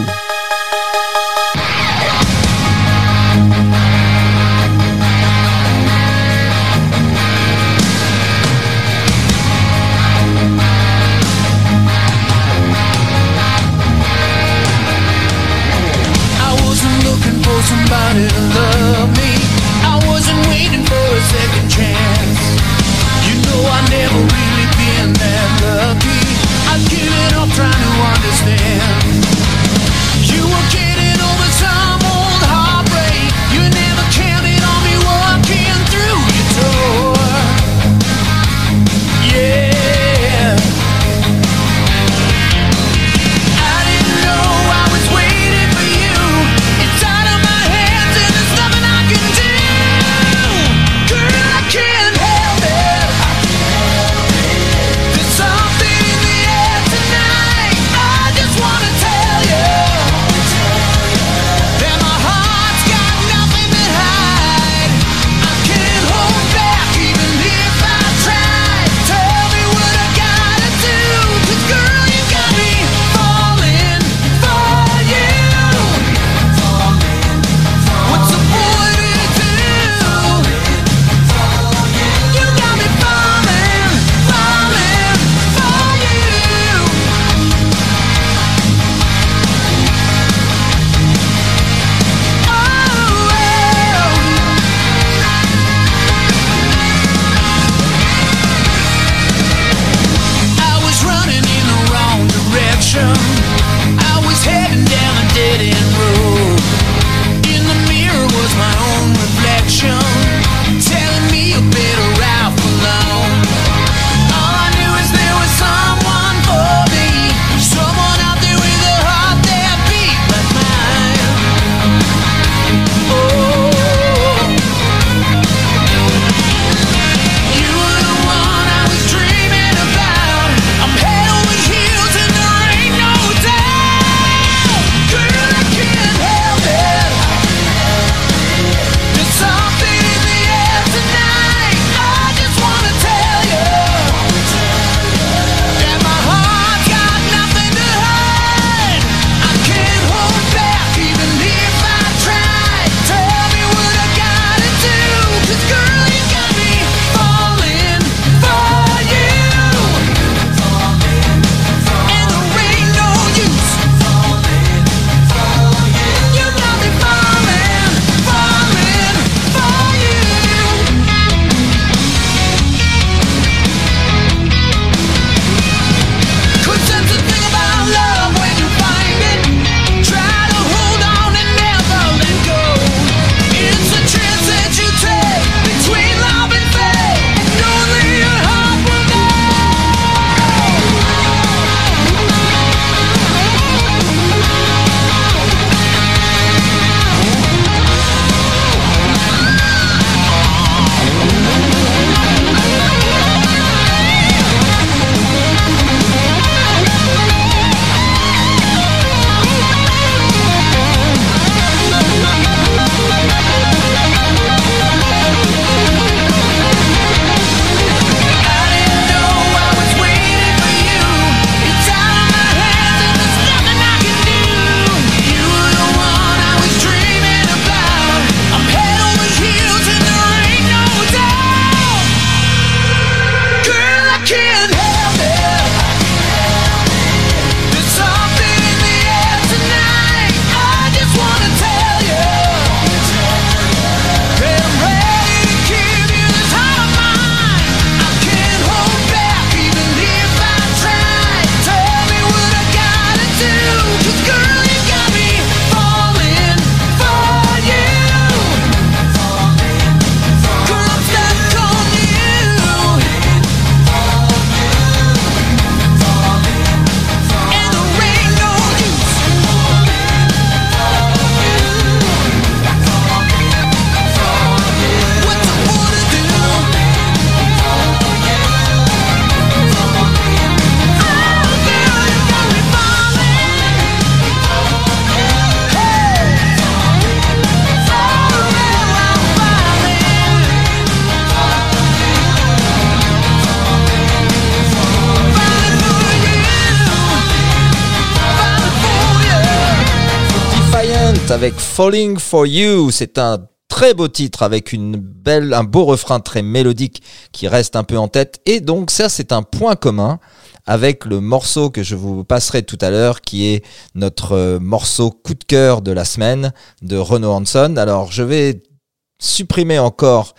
Falling for You. C'est un très beau titre avec une belle, un beau refrain très mélodique qui reste un peu en tête. Et donc ça, c'est un point commun avec le morceau que je vous passerai tout à l'heure, qui est notre euh, morceau coup de cœur de la semaine de Renaud Hanson. Alors je vais supprimer encore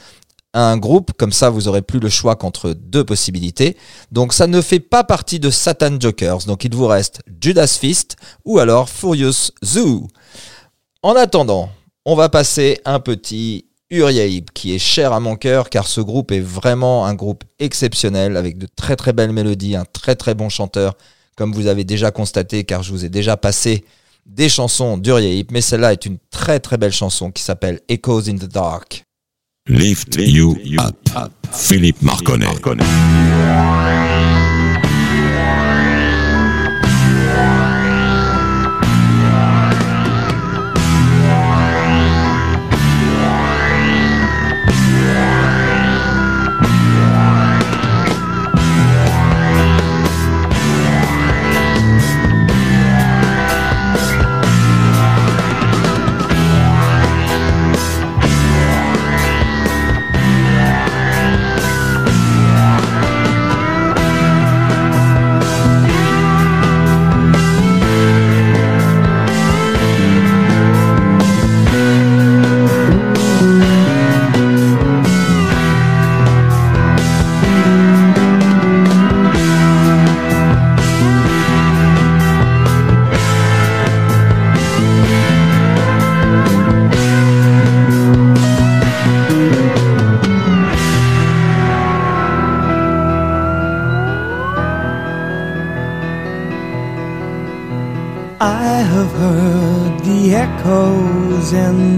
un groupe, comme ça vous aurez plus le choix qu'entre deux possibilités. Donc ça ne fait pas partie de Satan Jokers, donc il vous reste Judas Fist ou alors Furious Zoo. En attendant, on va passer un petit Uriah qui est cher à mon cœur car ce groupe est vraiment un groupe exceptionnel avec de très très belles mélodies, un très très bon chanteur comme vous avez déjà constaté car je vous ai déjà passé des chansons d'Uriah mais celle-là est une très très belle chanson qui s'appelle Echoes in the Dark. Lift you up. Philippe Marconnet. I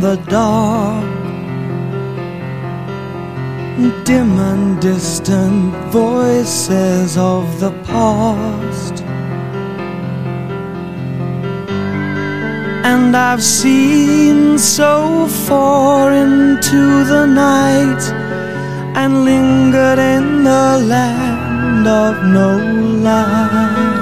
the dark, dim and distant voices of the past. And I've seen so far into the night and lingered in the land of no light.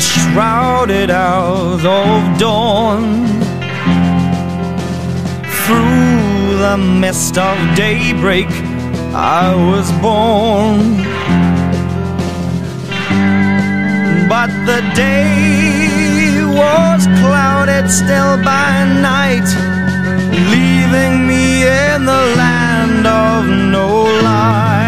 Shrouded hours of dawn. Through the mist of daybreak, I was born. But the day was clouded still by night, leaving me in the land of no light.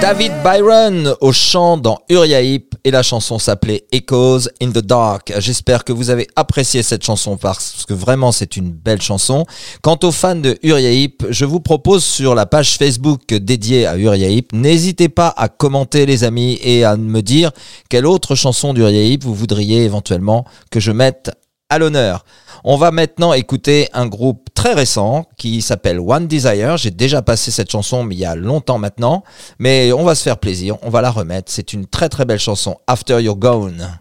David Byron au chant dans Uriah Heep et la chanson s'appelait Echoes in the Dark. J'espère que vous avez apprécié cette chanson parce que vraiment c'est une belle chanson. Quant aux fans de Uriah Heep, je vous propose sur la page Facebook dédiée à Uriah Heep, n'hésitez pas à commenter les amis et à me dire quelle autre chanson d'Uriah Heep vous voudriez éventuellement que je mette à l'honneur. On va maintenant écouter un groupe très récent qui s'appelle One Desire. J'ai déjà passé cette chanson, il y a longtemps maintenant. Mais on va se faire plaisir, on va la remettre. C'est une très très belle chanson, After You're Gone.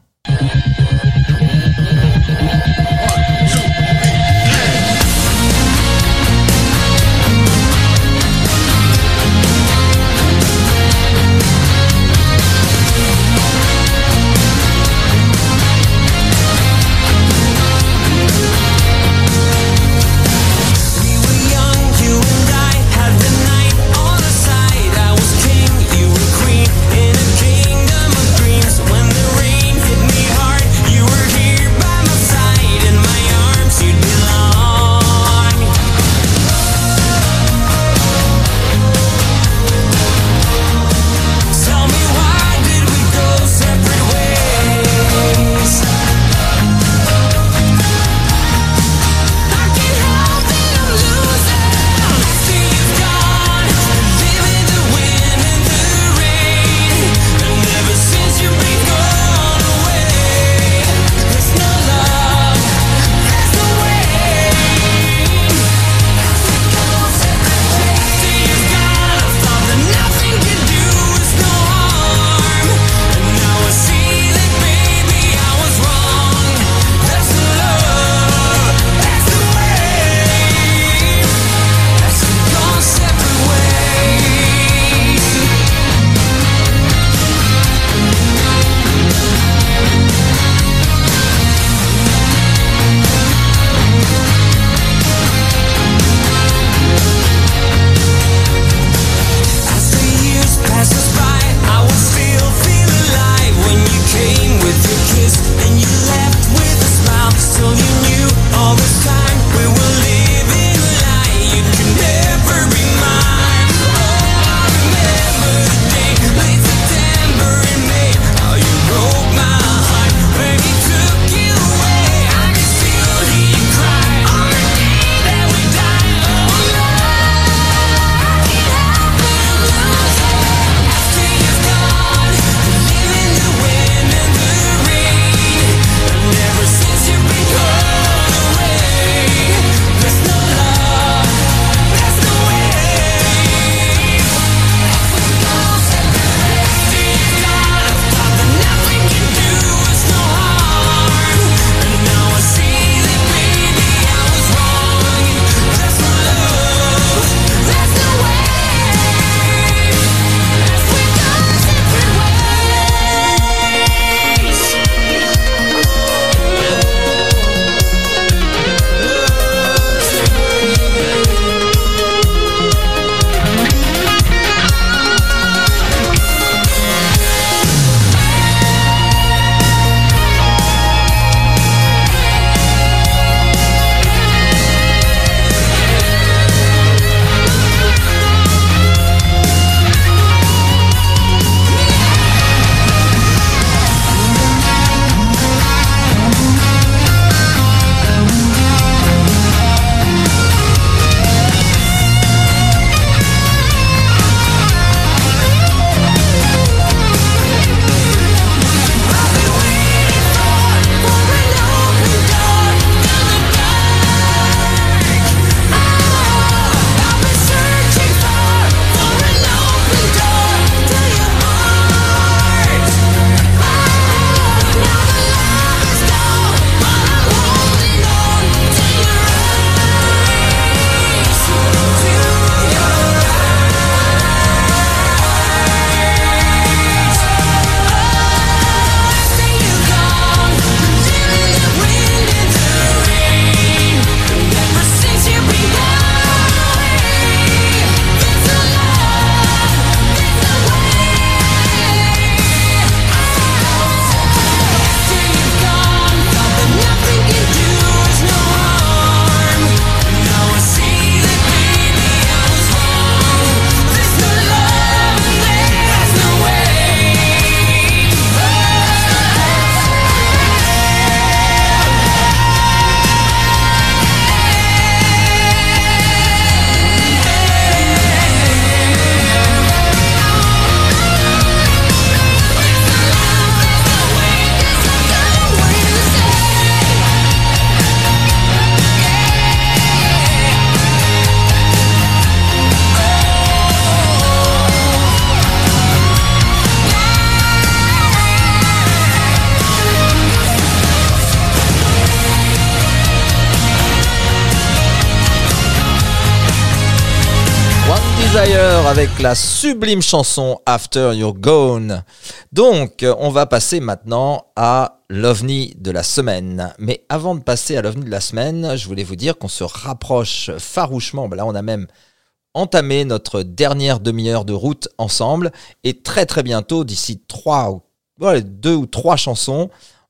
La sublime chanson After You're Gone. Donc, euh, on va passer maintenant à l'OVNI de la semaine. Mais avant de passer à l'OVNI de la semaine, je voulais vous dire qu'on se rapproche farouchement. Ben là, on a même entamé notre dernière demi-heure de route ensemble. Et très très bientôt, d'ici trois, ou- deux ou trois chansons,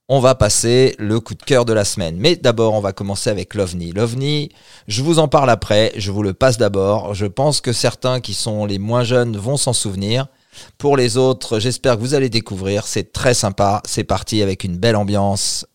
on va passer le coup de cœur de la semaine. Mais d'abord, on va commencer avec l'OVNI. L'OVNI, je vous en parle après, je vous le passe d'abord. Je pense que certains qui sont les moins jeunes vont s'en souvenir. Pour les autres, j'espère que vous allez découvrir. C'est très sympa. C'est parti avec une belle ambiance.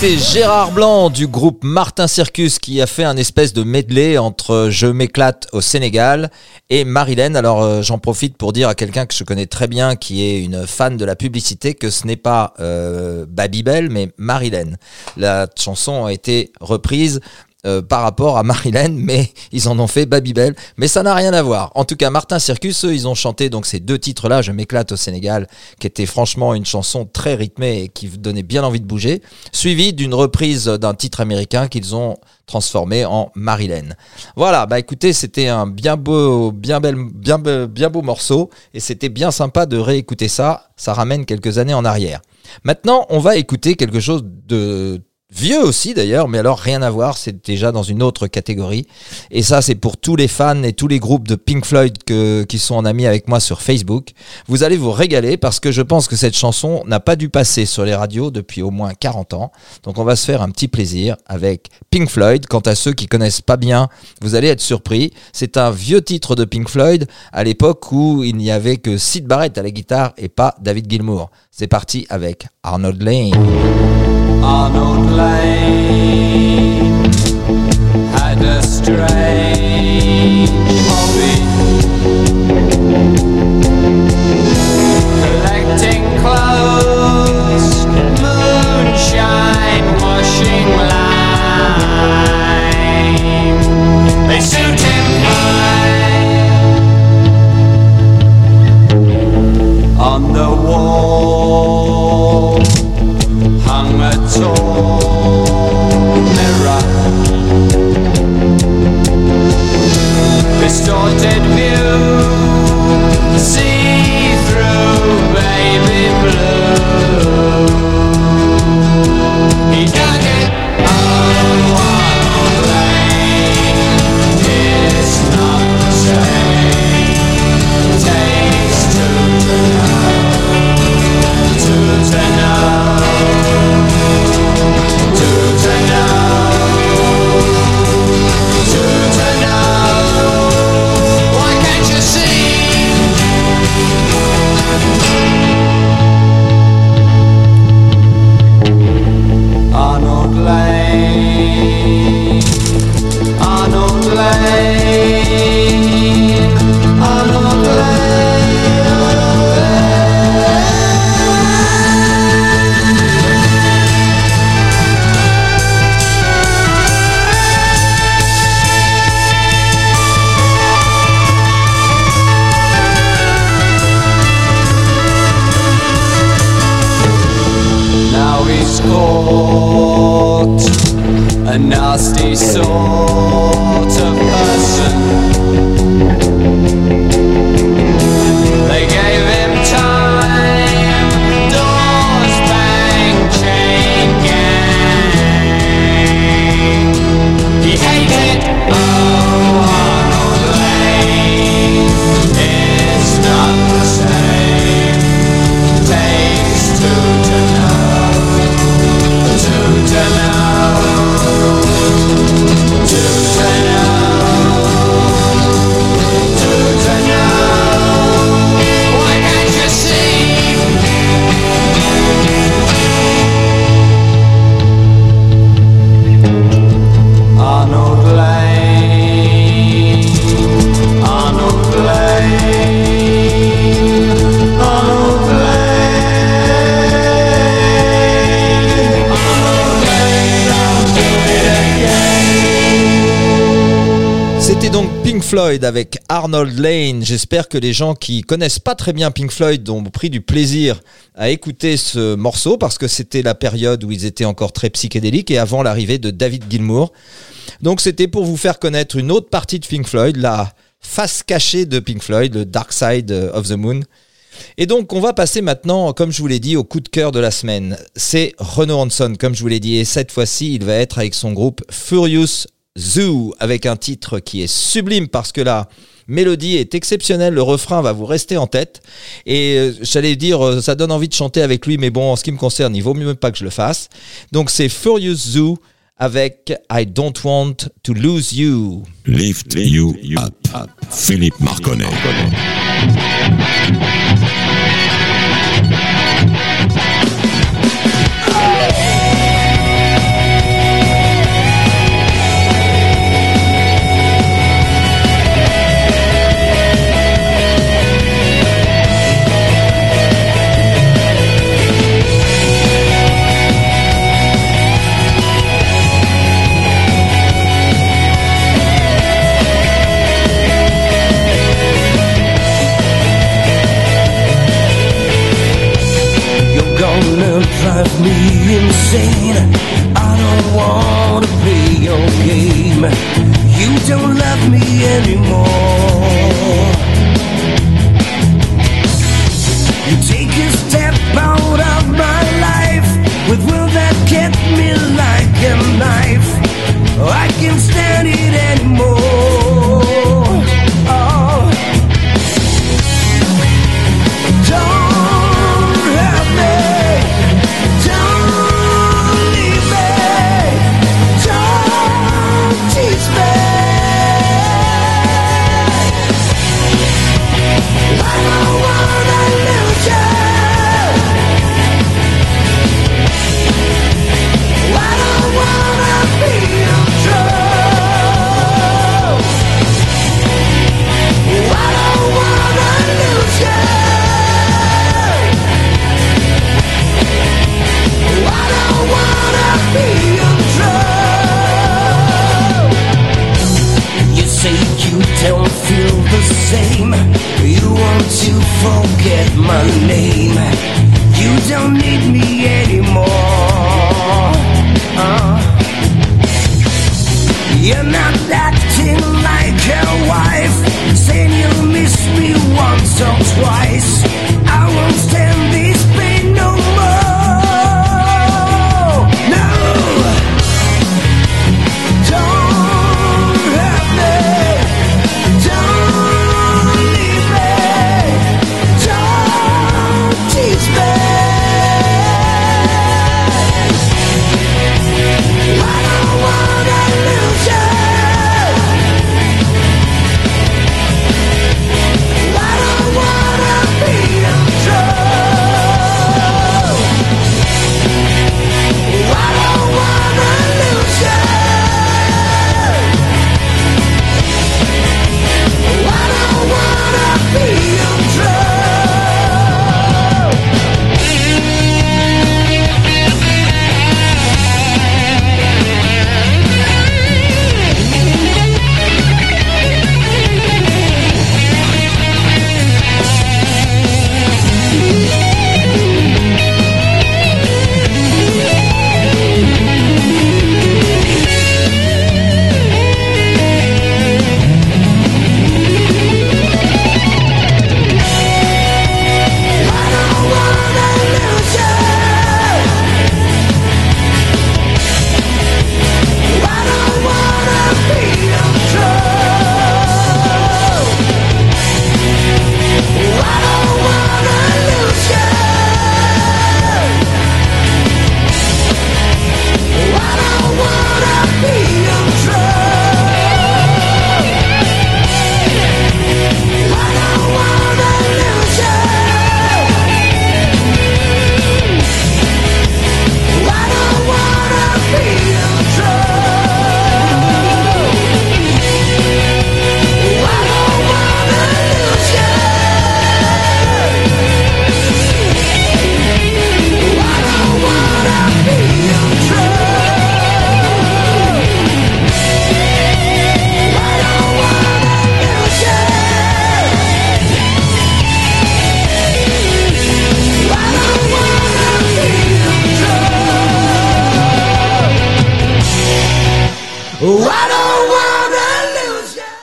C'était Gérard Blanc du groupe Martin Circus qui a fait un espèce de medley entre Je m'éclate au Sénégal et Marilyn. Alors euh, j'en profite pour dire à quelqu'un que je connais très bien qui est une fan de la publicité que ce n'est pas euh, Babybel mais Marilyn. La chanson a été reprise euh, par rapport à Marilyn, mais ils en ont fait Babybel, mais ça n'a rien à voir. En tout cas, Martin Circus, eux, ils ont chanté donc ces deux titres-là, Je m'éclate au Sénégal, qui était franchement une chanson très rythmée et qui donnait bien envie de bouger, suivi d'une reprise d'un titre américain qu'ils ont transformé en Marilyn. Voilà, bah écoutez, c'était un bien beau, bien bel, bien, bien beau morceau et c'était bien sympa de réécouter ça. Ça ramène quelques années en arrière. Maintenant, on va écouter quelque chose de vieux aussi d'ailleurs, mais alors rien à voir, c'est déjà dans une autre catégorie. Et ça, c'est pour tous les fans et tous les groupes de Pink Floyd qui sont en amis avec moi sur Facebook. Vous allez vous régaler parce que je pense que cette chanson n'a pas dû passer sur les radios depuis au moins 40 ans. Donc on va se faire un petit plaisir avec Pink Floyd. Quant à ceux qui connaissent pas bien, vous allez être surpris. C'est un vieux titre de Pink Floyd à l'époque où il n'y avait que Sid Barrett à la guitare et pas David Gilmour. C'est parti avec Arnold Lane. Arnold Lane had a strange Avec Arnold Lane. J'espère que les gens qui connaissent pas très bien Pink Floyd ont pris du plaisir à écouter ce morceau parce que c'était la période où ils étaient encore très psychédéliques et avant l'arrivée de David Gilmour. Donc c'était pour vous faire connaître une autre partie de Pink Floyd, la face cachée de Pink Floyd, le Dark Side of the Moon. Et donc, on va passer maintenant, comme je vous l'ai dit, au coup de cœur de la semaine. C'est Renaud Hanson, comme je vous l'ai dit, et cette fois-ci, il va être avec son groupe Furious Zoo, avec un titre qui est sublime parce que la mélodie est exceptionnelle, le refrain va vous rester en tête. Et euh, j'allais dire, euh, ça donne envie de chanter avec lui, mais bon, en ce qui me concerne, il vaut mieux pas que je le fasse. Donc, c'est Furious Zoo avec I Don't Want to Lose You. Lift you up. Philippe Marconnet.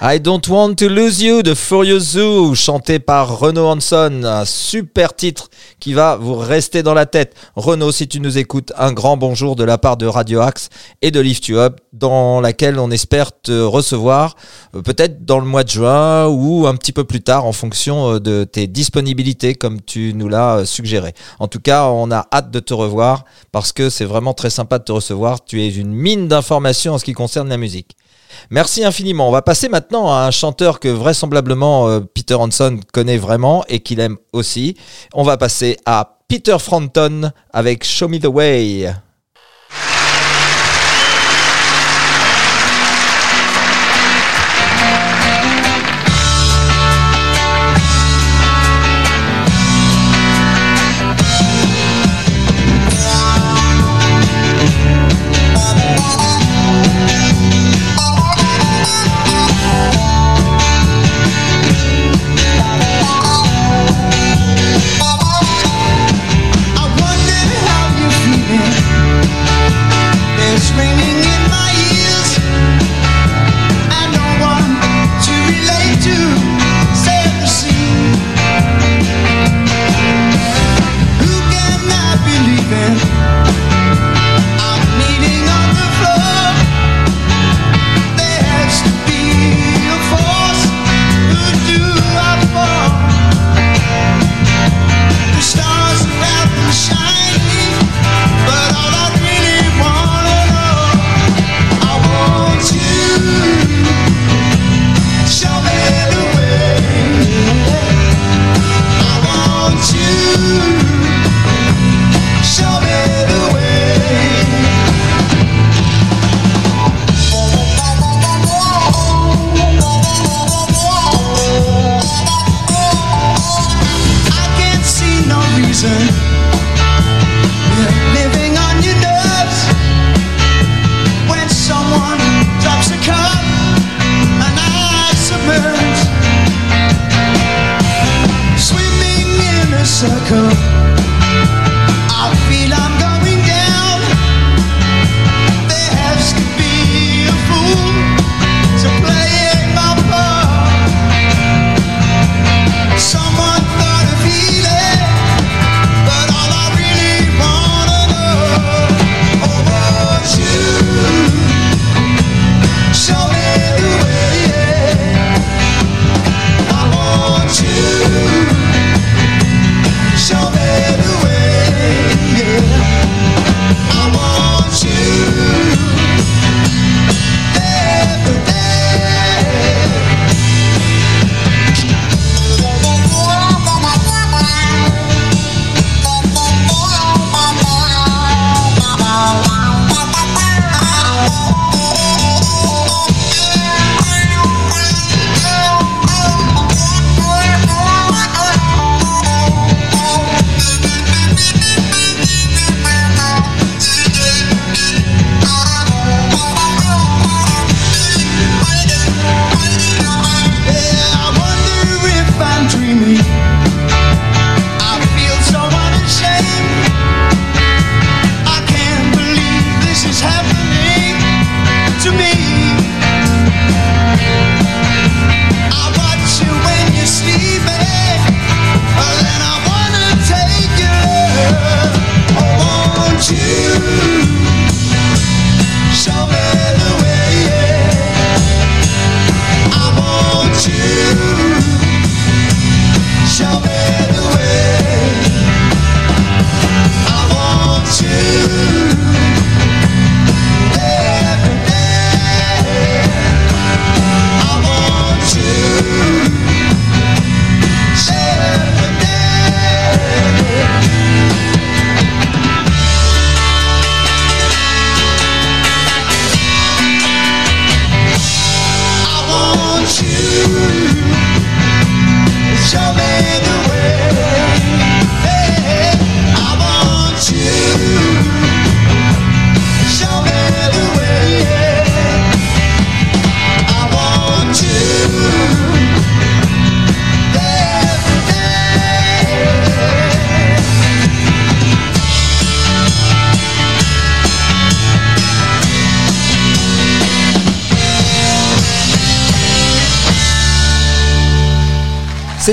I Don't Want to Lose You de Furious Zoo, chanté par Renaud Hanson. Un super titre qui va vous rester dans la tête. Renaud, si tu nous écoutes, un grand bonjour de la part de Radio Axe et de Lift You Up, dans laquelle on espère te recevoir euh, peut-être dans le mois de juin ou un petit peu plus tard en fonction euh, de tes disponibilités comme tu nous l'as euh, suggéré. En tout cas, on a hâte de te revoir parce que c'est vraiment très sympa de te recevoir. Tu es une mine d'informations en ce qui concerne la musique. Merci infiniment. On va passer maintenant à un chanteur que vraisemblablement euh, Peter Hanson connaît vraiment et qu'il aime aussi. On va passer à Peter Frampton avec Show Me the Way.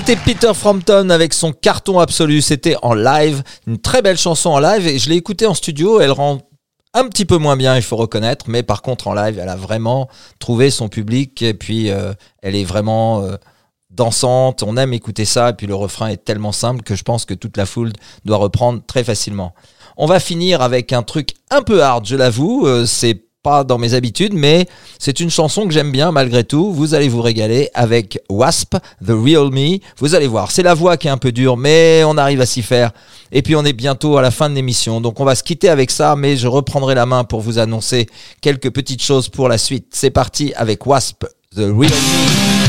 C'était Peter Frampton avec son carton absolu. C'était en live, une très belle chanson en live et je l'ai écoutée en studio. Elle rend un petit peu moins bien, il faut reconnaître, mais par contre en live, elle a vraiment trouvé son public et puis euh, elle est vraiment euh, dansante. On aime écouter ça et puis le refrain est tellement simple que je pense que toute la foule doit reprendre très facilement. On va finir avec un truc un peu hard, je l'avoue. euh, c'est pas dans mes habitudes, mais c'est une chanson que j'aime bien malgré tout. Vous allez vous régaler avec Wasp, The Real Me. Vous allez voir, c'est la voix qui est un peu dure, mais on arrive à s'y faire. Et puis on est bientôt à la fin de l'émission, donc on va se quitter avec ça, mais je reprendrai la main pour vous annoncer quelques petites choses pour la suite. C'est parti avec Wasp, The Real Me.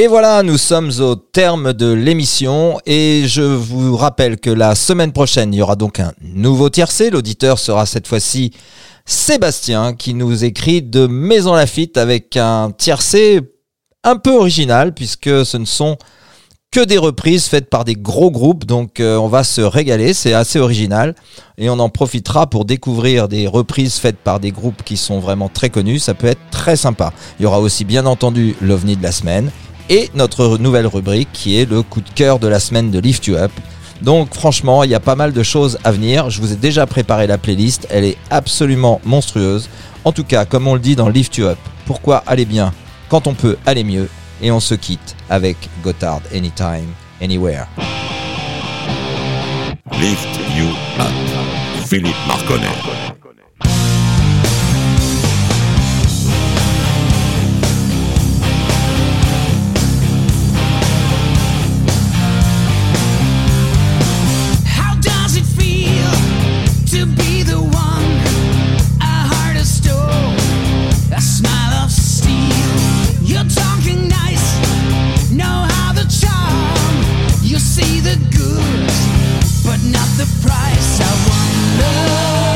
Et voilà, nous sommes au terme de l'émission. Et je vous rappelle que la semaine prochaine, il y aura donc un nouveau tiercé. L'auditeur sera cette fois-ci Sébastien qui nous écrit de Maison Lafitte avec un tiercé un peu original puisque ce ne sont que des reprises faites par des gros groupes, donc euh, on va se régaler, c'est assez original, et on en profitera pour découvrir des reprises faites par des groupes qui sont vraiment très connus, ça peut être très sympa. Il y aura aussi bien entendu l'OVNI de la semaine, et notre nouvelle rubrique qui est le coup de cœur de la semaine de Lift You Up. Donc franchement, il y a pas mal de choses à venir, je vous ai déjà préparé la playlist, elle est absolument monstrueuse. En tout cas, comme on le dit dans Lift You Up, pourquoi aller bien quand on peut aller mieux et on se quitte avec Gotthard Anytime, Anywhere. Lift You Up. Philippe Marconnet. See the good, but not the price. I wonder.